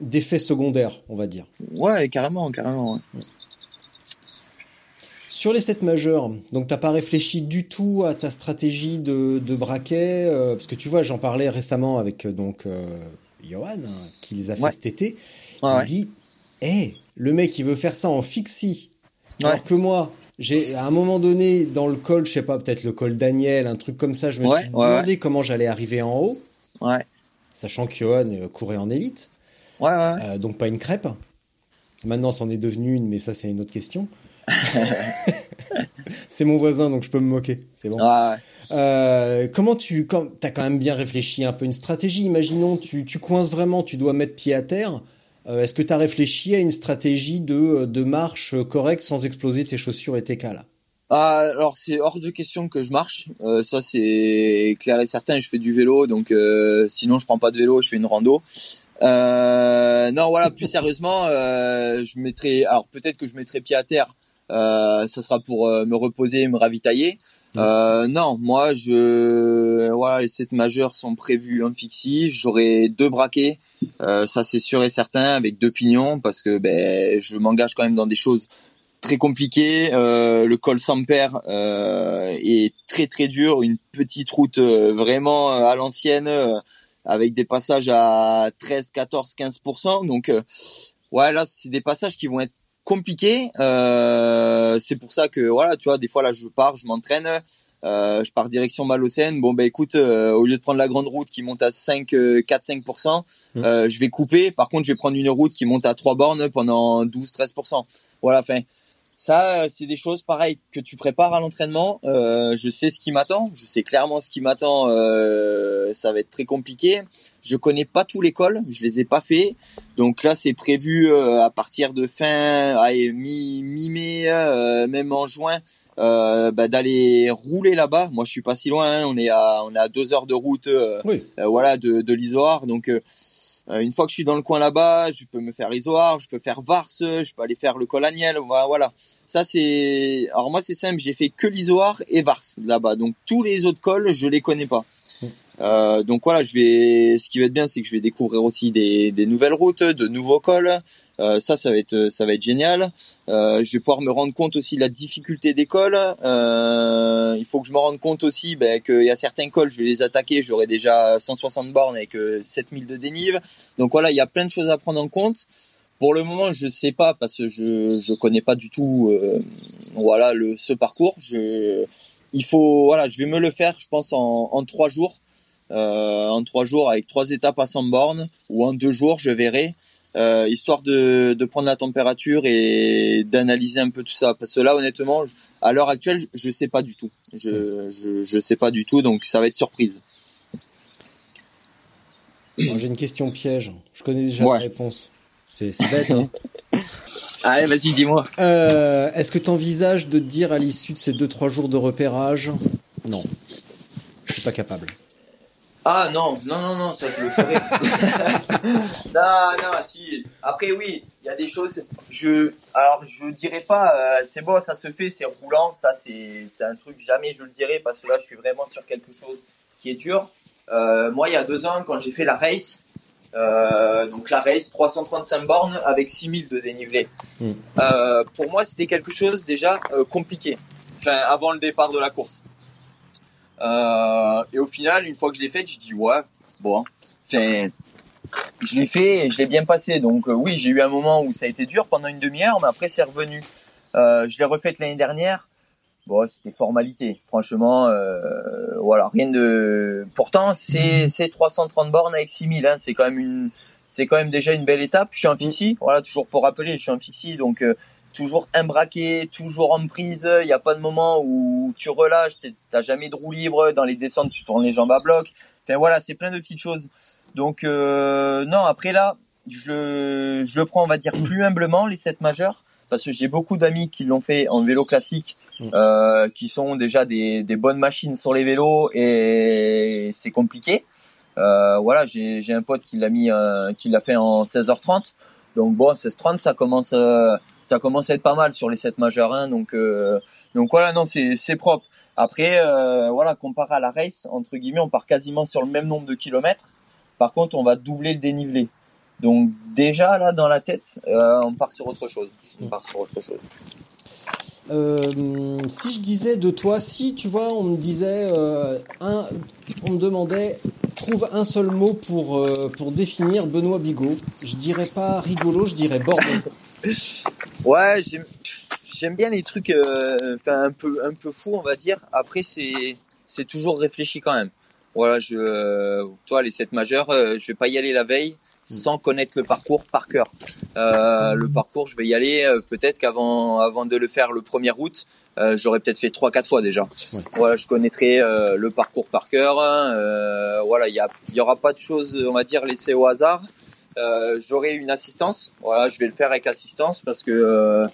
d'effets secondaires, on va dire. ouais, carrément, carrément. ouais. Sur les 7 majeurs, donc t'as pas réfléchi du tout à ta stratégie de, de braquet, euh, parce que tu vois, j'en parlais récemment avec donc euh, Johan, qui les a fait Ouais. cet été. Il dit, hé, le mec, il veut faire ça en fixie, alors que moi, j'ai à un moment donné dans le col, je sais pas, peut-être le col Daniel, un truc comme ça, je me Ouais, suis ouais, demandé comment j'allais arriver en haut, Ouais, sachant que Johan euh, courait en élite, ouais, euh, donc pas une crêpe. Maintenant, c'en est devenu une, mais ça, c'est une autre question. [LAUGHS] c'est mon voisin, donc je peux me moquer. C'est bon. Euh, comment tu, comme t'as quand même bien réfléchi un peu une stratégie. Imaginons, tu, tu coinces vraiment, tu dois mettre pied à terre. Euh, Est-ce que tu as réfléchi à une stratégie de, de marche correcte sans exploser tes chaussures et tes cales? Ah, alors c'est hors de question que je marche. Euh, ça c'est clair et certain. Je fais du vélo, donc euh, sinon je prends pas de vélo, je fais une rando. Euh, non, voilà, plus sérieusement, euh, je mettrai. Alors peut-être que je mettrai pied à terre. Euh, ça sera pour euh, me reposer, me ravitailler. Euh, non, moi je voilà les sept majeurs sont prévus en fixie. J'aurai deux braquets, euh, ça c'est sûr et certain, avec deux pignons parce que ben je m'engage quand même dans des choses très compliquées. Euh, le col sans père euh, est très très dur, une petite route euh, vraiment euh, à l'ancienne avec des passages à 13, 14, 15% Donc ouais là c'est des passages qui vont être compliqués. Euh, c'est pour ça que voilà tu vois des fois là je pars, je m'entraîne. Euh, je pars direction Malocène. Bon, bah écoute, euh, au lieu de prendre la grande route qui monte à 5, euh, 4-5%, Mm. euh, je vais couper. Par contre, je vais prendre une route qui monte à 3 bornes pendant 12-13%. Voilà, enfin, ça, euh, c'est des choses pareilles que tu prépares à l'entraînement. Euh, je sais ce qui m'attend. Je sais clairement ce qui m'attend. Euh, ça va être très compliqué. Je connais pas tous les cols. Je les ai pas fait. Donc là, c'est prévu euh, à partir de fin, mi- mi-mai, euh, même en juin euh, bah, d'aller rouler là-bas. Moi, je suis pas si loin. hein. On est à on est à deux heures de route, Oui. voilà, de, de l'Isoard. Donc euh, une fois que je suis dans le coin là-bas, je peux me faire l'Isoard, je peux faire Vars, je peux aller faire le col voilà. Ça c'est. Alors moi, c'est simple. J'ai fait que l'Isoard et Vars là-bas. Donc tous les autres cols, je les connais pas. Euh, donc voilà, je vais. Ce qui va être bien, c'est que je vais découvrir aussi des, des nouvelles routes, de nouveaux cols. Euh, ça, ça va être, ça va être génial. Euh, je vais pouvoir me rendre compte aussi de la difficulté des cols. Euh, il faut que je me rende compte aussi ben, qu'il y a certains cols, je vais les attaquer, j'aurai déjà 160 bornes avec euh, 7000 de dénive. Donc voilà, il y a plein de choses à prendre en compte. Pour le moment, je sais pas parce que je je connais pas du tout euh, voilà le ce parcours. Je il faut voilà, je vais me le faire, je pense en en trois jours. Euh, en trois jours avec trois étapes à 100 bornes ou en deux jours, je verrai euh, histoire de, de prendre la température et d'analyser un peu tout ça. Parce que là, honnêtement, à l'heure actuelle, je sais pas du tout. Je, je, je sais pas du tout, donc ça va être surprise. J'ai une question piège. Je connais déjà Ouais. la réponse. C'est bête, hein [LAUGHS] Allez, vas-y, dis-moi. Euh, Est-ce que tu envisages de te dire à l'issue de ces 2-3 jours de repérage? Non, je suis pas capable. Ah non, non, non, non, ça je le ferai. [LAUGHS] non, non, si. Après oui, il y a des choses. Je, alors je dirais pas, euh, c'est bon, ça se fait, c'est roulant, ça c'est, c'est un truc jamais je le dirais parce que là je suis vraiment sur quelque chose qui est dur. Euh, moi, il y a deux ans, quand j'ai fait la race, euh, donc la race 335 bornes avec 6000 de dénivelé. Mm. Euh, pour moi, c'était quelque chose déjà euh, compliqué. Enfin, avant le départ de la course. Euh, et au final, une fois que je l'ai fait, je dis ouais, bon, enfin, je l'ai fait et je l'ai bien passé. Donc euh, oui, j'ai eu un moment où ça a été dur pendant une demi-heure, mais après c'est revenu. Euh, je l'ai refaite l'année dernière. Bon, c'était formalité. Franchement, voilà, rien de. Pourtant, c'est c'est 330 bornes avec 6000. Hein, c'est quand même une, c'est quand même déjà une belle étape. Je suis en fixie. Voilà, toujours pour rappeler, je suis en fixie, donc toujours imbraqué, toujours en prise. Il n'y a pas de moment où tu relâches. T'as jamais de roue libre. Dans les descentes, tu tournes les jambes à bloc. Enfin voilà, c'est plein de petites choses. Donc euh, non, après là, je le, je le prends, on va dire, plus humblement les 7 majeurs, parce que j'ai beaucoup d'amis qui l'ont fait en vélo classique, euh, qui sont déjà des, des bonnes machines sur les vélos et c'est compliqué. Euh, voilà, j'ai j'ai un pote qui l'a mis, euh, qui l'a fait en 16h30. Donc bon, 16h30, ça commence, euh, ça commence à être pas mal sur les 7 majeurs. Hein, donc euh, donc voilà, non, c'est c'est propre. Après, euh, voilà, comparé à la race, entre guillemets, on part quasiment sur le même nombre de kilomètres. Par contre, on va doubler le dénivelé. Donc déjà là dans la tête, euh, on part sur autre chose. On part sur autre chose. Euh, si je disais de toi, si tu vois, on me disait, euh, un, on me demandait, trouve un seul mot pour euh, pour définir Benoît Bigot. Je dirais pas rigolo, je dirais bordel. Ouais, j'aime bien les trucs, euh, enfin un peu un peu fou, on va dire. Après c'est c'est toujours réfléchi quand même. Voilà, je euh, toi les 7 majeurs, euh, je vais pas y aller la veille sans connaître le parcours par cœur. Le parcours, je vais y aller peut-être qu'avant avant de le faire le 1er août, euh, j'aurais peut-être fait trois quatre fois déjà. Voilà, je connaîtrai euh, le parcours par cœur. hein. Euh, voilà, il y a y aura pas de choses, on va dire laissées au hasard. Euh, j'aurai une assistance. Voilà, je vais le faire avec assistance parce que euh,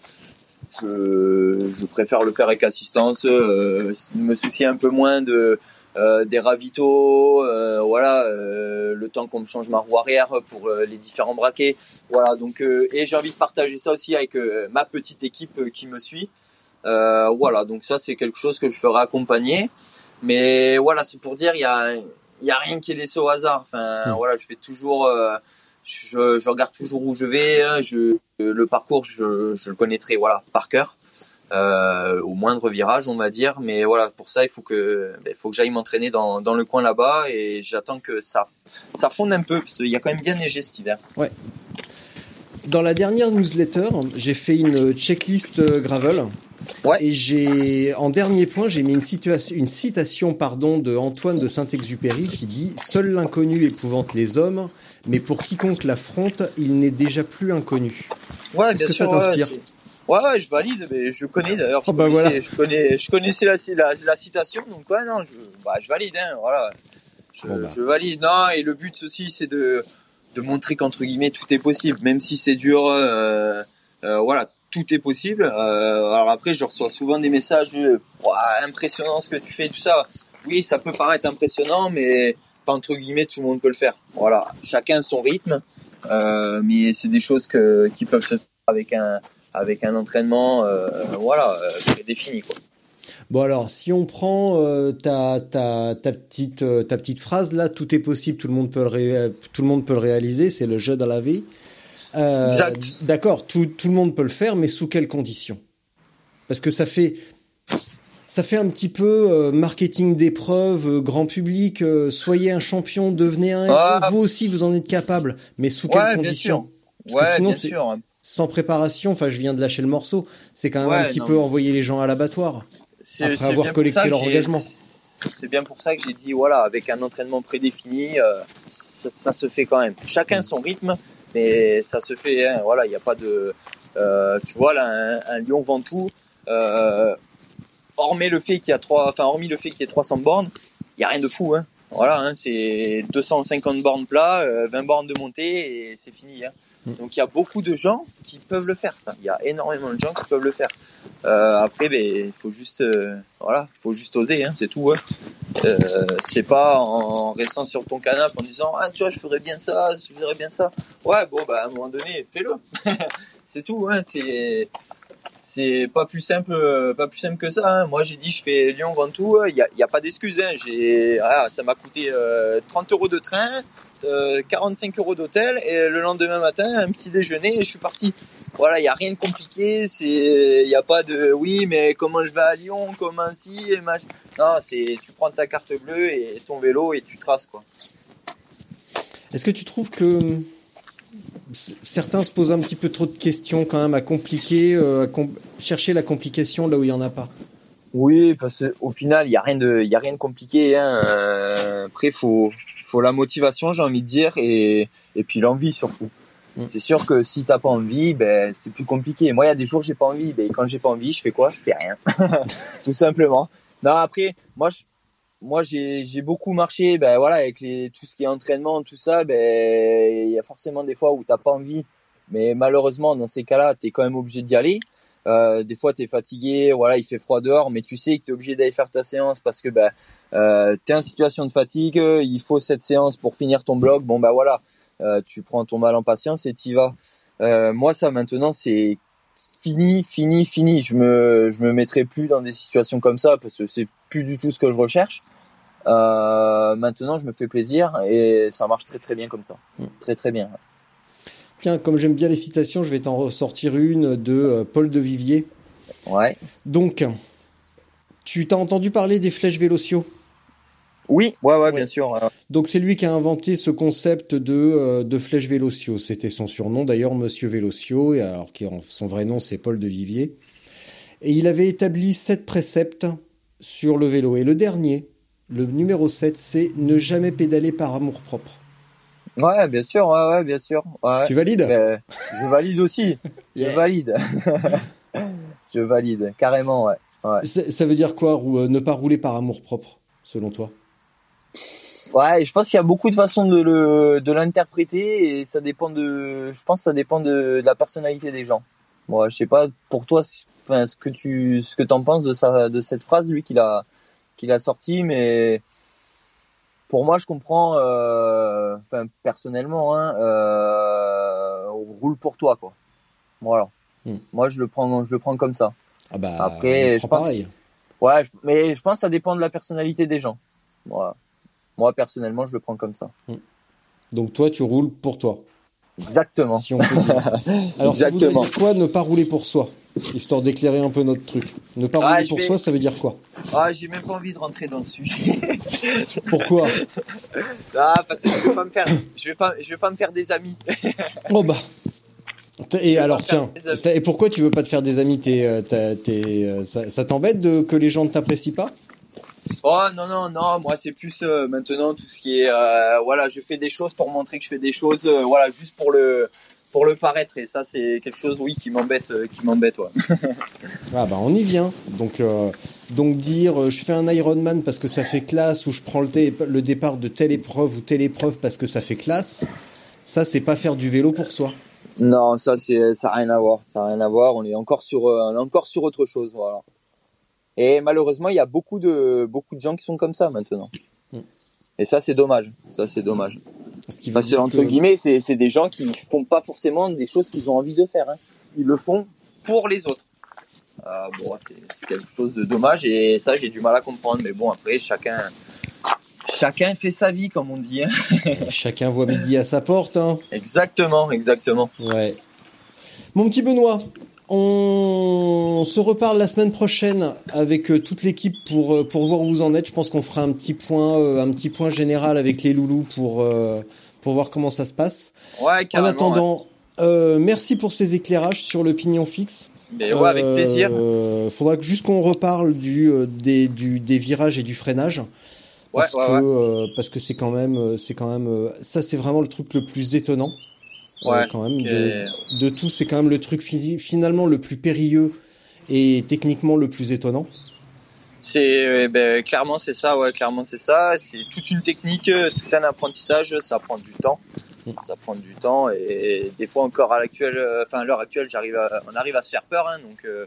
je, je préfère le faire avec assistance, euh, me soucier un peu moins de euh, des ravitaux, euh, voilà, euh, le temps qu'on me change ma roue arrière pour les différents braquets, voilà. Donc euh, et j'ai envie de partager ça aussi avec ma petite équipe qui me suit, Euh, voilà. Donc ça c'est quelque chose que je ferai accompagner, mais voilà, c'est pour dire il y a il y a rien qui est laissé au hasard. Enfin voilà, je fais toujours euh, je, je regarde toujours où je vais. hein, Je, le parcours, je, je le connaîtrai voilà par cœur, euh, au moindre virage, on va dire. Mais voilà, pour ça, il faut que, ben, faut que j'aille m'entraîner dans, dans le coin là-bas et j'attends que ça, ça fonde un peu parce qu'il y a quand même bien neigé cet hiver. Dans la dernière newsletter, j'ai fait une checklist euh, gravel. Ouais. Et j'ai, en dernier point, j'ai mis une, situation, une citation, pardon, de Antoine de Saint-Exupéry qui dit Seul l'inconnu épouvante les hommes, mais pour quiconque l'affronte, il n'est déjà plus inconnu. Ouais, bien que ça sûr. ouais, t'inspire? Ouais, ouais, je valide, mais je connais d'ailleurs. Je, Oh, bah connaissais, voilà. je connais, je connaissais la, la, la citation, donc ouais, non, je, bah, je valide, hein, voilà. Je, Bon, bah. je valide. Non, et le but aussi, c'est de, de montrer qu'entre guillemets tout est possible, même si c'est dur. Euh, euh, voilà, tout est possible. Euh, alors après, je reçois souvent des messages de, Ouah, impressionnant ce que tu fais, tout ça. Oui, ça peut paraître impressionnant, mais entre guillemets, tout le monde peut le faire. Voilà, chacun son rythme, euh, mais c'est des choses que qui peuvent se faire avec un avec un entraînement, euh, voilà, euh, prédéfini quoi. Bon alors, si on prend euh, ta, ta, ta, petite, euh, ta petite phrase là, tout est possible, tout le monde peut le, ré- tout le, monde peut le réaliser, c'est le jeu dans la vie. Euh, Exact. D'accord, tout, tout le monde peut le faire, mais sous quelles conditions? Parce que ça fait, ça fait un petit peu euh, marketing d'épreuve, euh, grand public, euh, soyez un champion, devenez un héros, Ah. vous aussi vous en êtes capable, mais sous quelles Ouais, bien conditions Parce que sinon, c'est-. Sans préparation, enfin je viens de lâcher le morceau, c'est quand même un petit non, peu envoyer les gens à l'abattoir. Après avoir collecté leur engagement. C'est bien pour ça que j'ai dit voilà, avec un entraînement prédéfini, ça, ça se fait quand même. Chacun son rythme, mais ça se fait. hein, voilà, il n'y a pas de. tu vois là, un, un Lyon Ventoux. Euh, hormis le fait qu'il y a trois, enfin hormis le fait qu'il y ait 300 bornes, il y a rien de fou. Hein. Voilà, hein, c'est 250 bornes plat, euh, 20 bornes de montée et c'est fini. Hein. Donc il y a beaucoup de gens qui peuvent le faire ça. Il y a énormément de gens qui peuvent le faire. Euh, après, ben il faut juste, euh, voilà, faut juste oser, hein, c'est tout. Hein. Euh, c'est pas en restant sur ton canapé en disant ah tu vois je ferais bien ça, je ferais bien ça. Ouais bon bah à un moment donné fais-le. [LAUGHS] c'est tout. Hein, c'est c'est pas plus simple, pas plus simple que ça. Hein. Moi, j'ai dit, je fais Lyon-Ventoux. Il n'y a, y a, pas d'excuse. Hein. J'ai, ça m'a coûté euh, 30 euros de train, euh, 45 euros d'hôtel, et le lendemain matin, un petit déjeuner, et je suis parti. Voilà, il y a rien de compliqué. C'est, il y a pas de, oui, mais comment je vais à Lyon, comment si, et Non, c'est, tu prends ta carte bleue et ton vélo et tu traces quoi. Est-ce que tu trouves que certains se posent un petit peu trop de questions quand même à compliquer, euh, à chercher la complication là où il y en a pas. Oui, parce qu'au final, il y a rien de, il y a rien de compliqué. Hein. Euh, après, faut, faut la motivation, j'ai envie de dire, et et puis l'envie surtout. Mm. C'est sûr que si t'as pas envie, ben c'est plus compliqué. Moi, il y a des jours j'ai pas envie, ben quand j'ai pas envie, je fais quoi? Je fais rien, [LAUGHS] tout simplement. Non, après, moi, je, moi j'ai beaucoup marché ben voilà avec les tout ce qui est entraînement tout ça ben il y a forcément des fois où t'as pas envie. Mais malheureusement dans ces cas-là tu es quand même obligé d'y aller. Euh, des fois tu es fatigué voilà il fait froid dehors mais tu sais que tu es obligé d'aller faire ta séance parce que ben euh, tu en situation de fatigue il faut cette séance pour finir ton bloc. Bon ben voilà euh, tu prends ton mal en patience et y vas. Euh, moi ça maintenant c'est fini fini fini. Je me je me mettrai plus dans des situations comme ça parce que c'est plus du tout ce que je recherche euh, maintenant, je me fais plaisir et ça marche très très bien comme ça. Mm. Très très bien. Tiens, comme j'aime bien les citations, je vais t'en ressortir une de euh, Paul de Vivier. Ouais. Donc, tu t'as entendu parler des flèches Vélociaux oui, ouais, ouais, bien sûr. Donc c'est lui qui a inventé ce concept de, euh, de flèche Vélocio. C'était son surnom d'ailleurs, Monsieur Vélocio, et alors qui son vrai nom c'est Paul de Vivier. Et il avait établi sept préceptes sur le vélo. Et le dernier, le numéro 7, c'est ne jamais pédaler par amour propre. Ouais, bien sûr, ouais, ouais bien sûr. Tu valides? Je valide aussi. [LAUGHS] Je valide. [LAUGHS] je valide, carrément, ouais. Ça veut dire quoi, euh, ne pas rouler par amour propre, selon toi? Ouais, je pense qu'il y a beaucoup de façons de le de l'interpréter et ça dépend de je pense que ça dépend de, la personnalité des gens. Moi, je sais pas pour toi enfin, ce que tu ce que t'en penses de ça de cette phrase lui qu'il a qu'il a sorti, mais pour moi, je comprends, euh, enfin personnellement, hein, euh, roule pour toi, quoi. Voilà. Hmm. Moi, je le prends, je le prends comme ça. Ah bah, Après, je pense, pareil. ouais, mais je pense que ça dépend de la personnalité des gens. Voilà. Moi, personnellement, je le prends comme ça. Hmm. Donc toi, tu roules pour toi. Exactement. Si on peut [LAUGHS] Alors, Exactement. Ça quoi ne pas rouler pour soi? Histoire d'éclairer un peu notre truc. Ne pas rouler pour soi, ça veut dire quoi? Ah, j'ai même pas envie de rentrer dans le sujet. [LAUGHS] Pourquoi? Ah, parce que je vais pas me faire, je vais pas, je vais pas me faire des amis. oh bah. Et alors tiens, et pourquoi tu veux pas te faire des amis? T'es, euh, euh, ça, ça t'embête de que les gens ne t'apprécient pas? Oh non non non, moi c'est plus euh, maintenant tout ce qui est voilà, je fais des choses pour montrer que je fais des choses voilà, juste pour le pour le paraître et ça c'est quelque chose oui qui m'embête euh, qui m'embête ouais. [LAUGHS] ah bah on y vient. Donc euh, donc dire euh, je fais un Ironman parce que ça fait classe ou je prends le, le départ de telle épreuve ou telle épreuve parce que ça fait classe ça c'est pas faire du vélo pour soi. Non ça c'est ça a rien à voir ça a rien à voir. On est encore sur on est encore sur autre chose voilà. Et malheureusement il y a beaucoup de beaucoup de gens qui sont comme ça maintenant. Hmm. et ça c'est dommage. Ça c'est dommage parce que entre guillemets, c'est des gens qui font pas forcément des choses qu'ils ont envie de faire. Hein. Ils le font pour les autres. Euh, bon, c'est quelque chose de dommage et ça, j'ai du mal à comprendre. Mais bon, après, chacun, chacun fait sa vie, comme on dit. Hein. [LAUGHS] chacun voit midi à sa porte. Hein. Exactement, exactement. Ouais. Mon petit Benoît, on se reparle la semaine prochaine avec euh, toute l'équipe pour euh, pour voir où vous en êtes. Je pense qu'on fera un petit point euh, un petit point général avec les loulous pour pour voir comment ça se passe. Ouais, en attendant, merci pour ces éclairages sur le pignon fixe. Mais ouais, avec plaisir. faudra que juste qu'on reparle du des du, des virages et du freinage. Parce que parce que c'est quand même c'est quand même ça c'est vraiment le truc le plus étonnant. Ouais, quand même. De, tout, c'est quand même le truc finalement le plus périlleux et techniquement le plus étonnant. C'est euh, ben, clairement c'est ça, ouais, clairement c'est ça. C'est toute une technique, tout un apprentissage, ça prend du temps. Ça prend du temps et, des fois encore à l'actuel, euh, enfin à l'heure actuelle, j'arrive, on arrive à se faire peur. Hein, donc euh,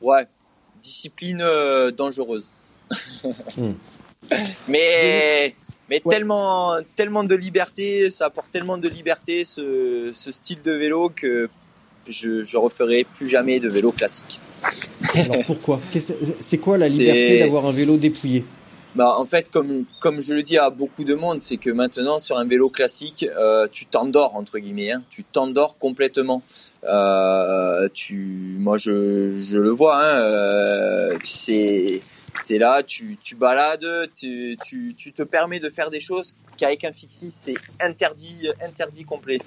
ouais, discipline euh, dangereuse. Hmm. [LAUGHS] Mais mais Ouais. tellement tellement de liberté, ça apporte tellement de liberté ce, ce style de vélo que je je referai plus jamais de vélo classique. Alors pourquoi? C'est quoi la liberté d'avoir un vélo dépouillé? Bah en fait comme comme je le dis à beaucoup de monde, c'est que maintenant sur un vélo classique, euh, tu t'endors entre guillemets, hein, tu t'endors complètement. Euh, tu, moi je je le vois, hein, euh, c'est t'es là, tu tu balades, tu, tu tu te permets de faire des choses qu'avec un fixie c'est interdit interdit complet.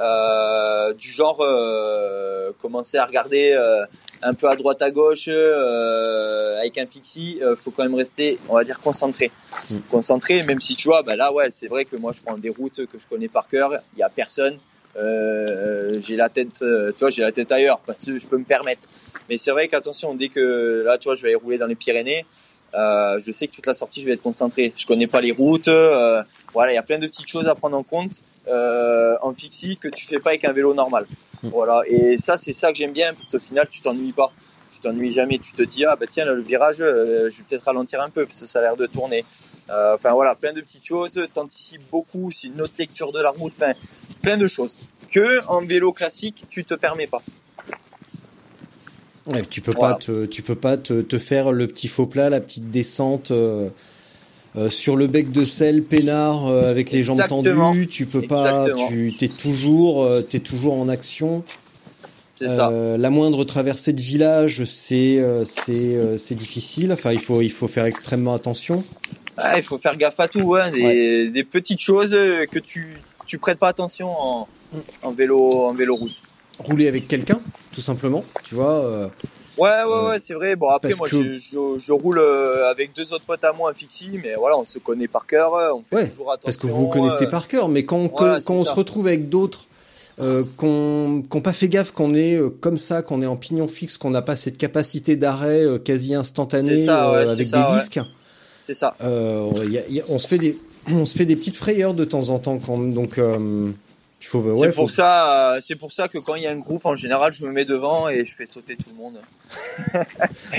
Euh, du genre euh, commencer à regarder. euh, un peu à droite à gauche euh, avec un fixie euh, faut quand même rester on va dire concentré Mm. concentré même si tu vois bah là ouais c'est vrai que moi je prends des routes que je connais par cœur il y a personne euh, j'ai la tête euh, tu vois j'ai la tête ailleurs parce que je peux me permettre mais c'est vrai qu'attention dès que là tu vois je vais aller rouler dans les Pyrénées euh, je sais que toute la sortie je vais être concentré je connais pas les routes euh, voilà il y a plein de petites choses à prendre en compte euh, en fixie que tu fais pas avec un vélo normal voilà, et ça, c'est ça que j'aime bien, parce qu'au final, tu t'ennuies pas. Tu t'ennuies jamais. Tu te dis, ah bah tiens, là, le virage, euh, je vais peut-être ralentir un peu, parce que ça a l'air de tourner. Euh, Enfin voilà, plein de petites choses. T'anticipes beaucoup, c'est une autre lecture de la route. Enfin, plein de choses que en vélo classique, tu te permets pas. Ouais, tu peux Voilà. pas te, tu peux pas te, te faire le petit faux plat, la petite descente euh, euh, sur le bec de sel peinard euh, avec les jambes tendues. Tu peux pas, tu t'es toujours, t'es toujours en action. C'est ça. La moindre traversée de village, c'est, c'est, c'est difficile. Enfin, il faut, il faut faire extrêmement attention. Ah, il faut faire gaffe à tout, hein, des, des petites choses que tu tu prêtes pas attention en, en vélo en vélo route. Rouler avec quelqu'un, tout simplement. Tu vois. euh, Ouais, ouais, Euh, ouais, c'est vrai. Bon, après, moi, que- je, je, je roule euh, avec deux autres potes à moi, un fixie, mais voilà, on se connaît par cœur, on fait Ouais, toujours attention. parce que vous vous connaissez par cœur, mais quand, on- voilà, quand on ça. se retrouve avec d'autres euh, qu'on qu'on pas fait gaffe, qu'on est euh, comme ça, qu'on est en pignon fixe, qu'on n'a pas cette capacité d'arrêt euh, quasi instantanée ça, ouais, avec ça, des ouais. disques, C'est ça. y a- y a- on se fait des [CLEARS THROAT] on se fait des petites frayeurs de temps en temps quand donc faut ouais, c'est faut- pour ça, euh, c'est pour ça que quand il y a un groupe, en général, je me mets devant et je fais sauter tout le monde. [LAUGHS]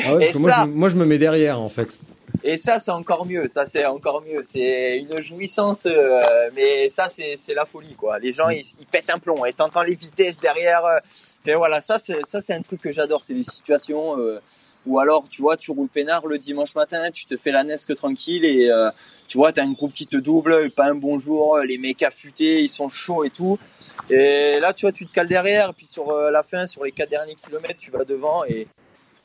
Ah ouais, Et moi, je, me- moi je me mets derrière en fait. Et ça, c'est encore mieux. Ça, c'est encore mieux. C'est une jouissance, euh, mais ça, c'est c'est la folie, quoi. Les gens, ils, ils pètent un plomb et t'entends les vitesses derrière. euh. Et voilà, ça, c'est ça, c'est un truc que j'adore. C'est des situations euh, où alors, tu vois, tu roules peinard le dimanche matin, tu te fais la nesque tranquille et euh, tu vois, t'as un groupe qui te double, pas un bonjour, les mecs affûtés, ils sont chauds et tout. Et là, tu vois, tu te cales derrière, puis sur euh, la fin, sur les quatre derniers kilomètres, tu vas devant et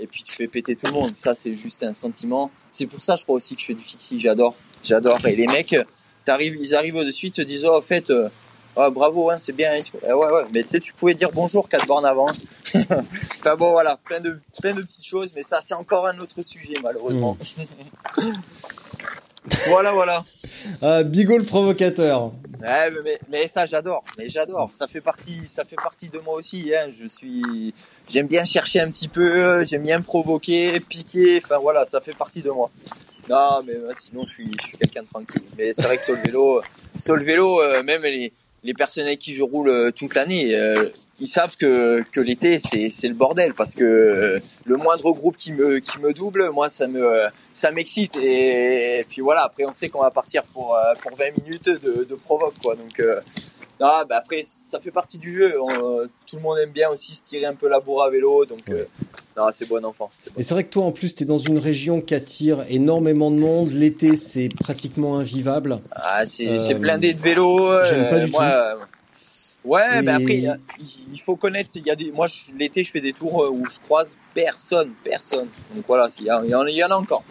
et puis tu fais péter tout le monde. Ça, c'est juste un sentiment. C'est pour ça, je crois aussi que je fais du fixie. J'adore, j'adore. Et les mecs, ils arrivent au-dessus, ils te disent, oh, en fait, euh, ouais, bravo, hein, c'est bien. hein. Eh ouais, ouais. Mais tu sais, tu pouvais dire bonjour quatre bornes avant. [LAUGHS] enfin bon, voilà, plein de, plein de petites choses. Mais ça, c'est encore un autre sujet, malheureusement. [LAUGHS] voilà, voilà. Ah, Bigot le provocateur. Ouais, mais, mais, ça j'adore, mais j'adore. Ça fait partie, ça fait partie de moi aussi. Hein. Je suis, j'aime bien chercher un petit peu, j'aime bien provoquer, piquer. Enfin voilà, ça fait partie de moi. Non, mais euh, sinon je suis, je suis quelqu'un de tranquille. Mais c'est vrai que sur le vélo, sur le vélo, euh, même les, les personnes avec qui je roule euh, toute l'année, euh, ils savent que, que l'été c'est, le bordel parce que euh, le moindre groupe qui me, qui me double, moi ça me, ça m'excite et, puis voilà. Après on sait qu'on va partir pour, euh, pour 20 minutes de, de provoque quoi. Donc non, bah après ça fait partie du jeu. On, euh, tout le monde aime bien aussi se tirer un peu la bourre à vélo, donc euh, non c'est bon enfant. Bon. Et c'est vrai que toi, en plus, tu es dans une région qui attire énormément de monde. L'été, c'est pratiquement invivable. Ah, c'est Euh, blindé de vélo. euh, j'aime pas du moi, euh, Ouais, Et- mais après, il faut connaître. Il y a des, moi, l'été, je fais des tours où je croise personne, personne. Donc voilà, il y, en il y en a encore.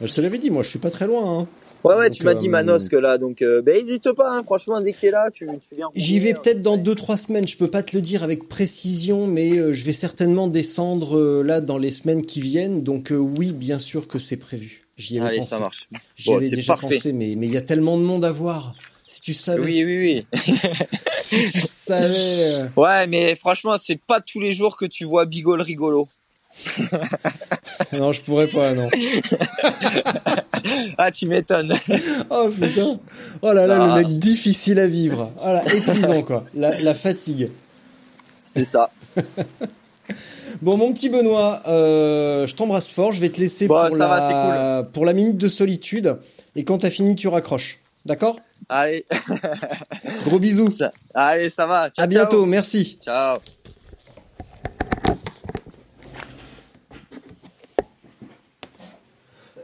Je te l'avais dit, moi, je suis pas très loin. hein. Ouais, ouais, Donc, tu m'as dit euh, Manosque là, donc euh, ben hésite pas. Hein, franchement, dès que t'es là, tu, tu viens. J'y vais peut-être dans deux trois semaines. Je peux pas te le dire avec précision, mais euh, je vais certainement descendre euh, là dans les semaines qui viennent. Donc oui, bien sûr que c'est prévu. J'y avais Allez, pensé. ça marche. J'y Bon, avais déjà parfait. pensé, mais mais il y a tellement de monde à voir. Si tu savais, Oui, oui, oui. [LAUGHS] si tu savais. Ouais, mais franchement, c'est pas tous les jours que tu vois Bigol rigolo. [LAUGHS] non, je pourrais pas, non. ah, tu m'étonnes. [LAUGHS] oh putain. Oh là là, le Ah. mec difficile à vivre. Voilà, épuisant quoi. La, la fatigue. C'est ça. [LAUGHS] Bon, mon petit Benoît, euh, je t'embrasse fort. Je vais te laisser Bon, pour, la, va, pour la minute de solitude. Et quand t'as fini, tu raccroches. D'accord? Allez, Gros bisous. ça, allez, ça va. Ciao, À bientôt. Merci. Ciao.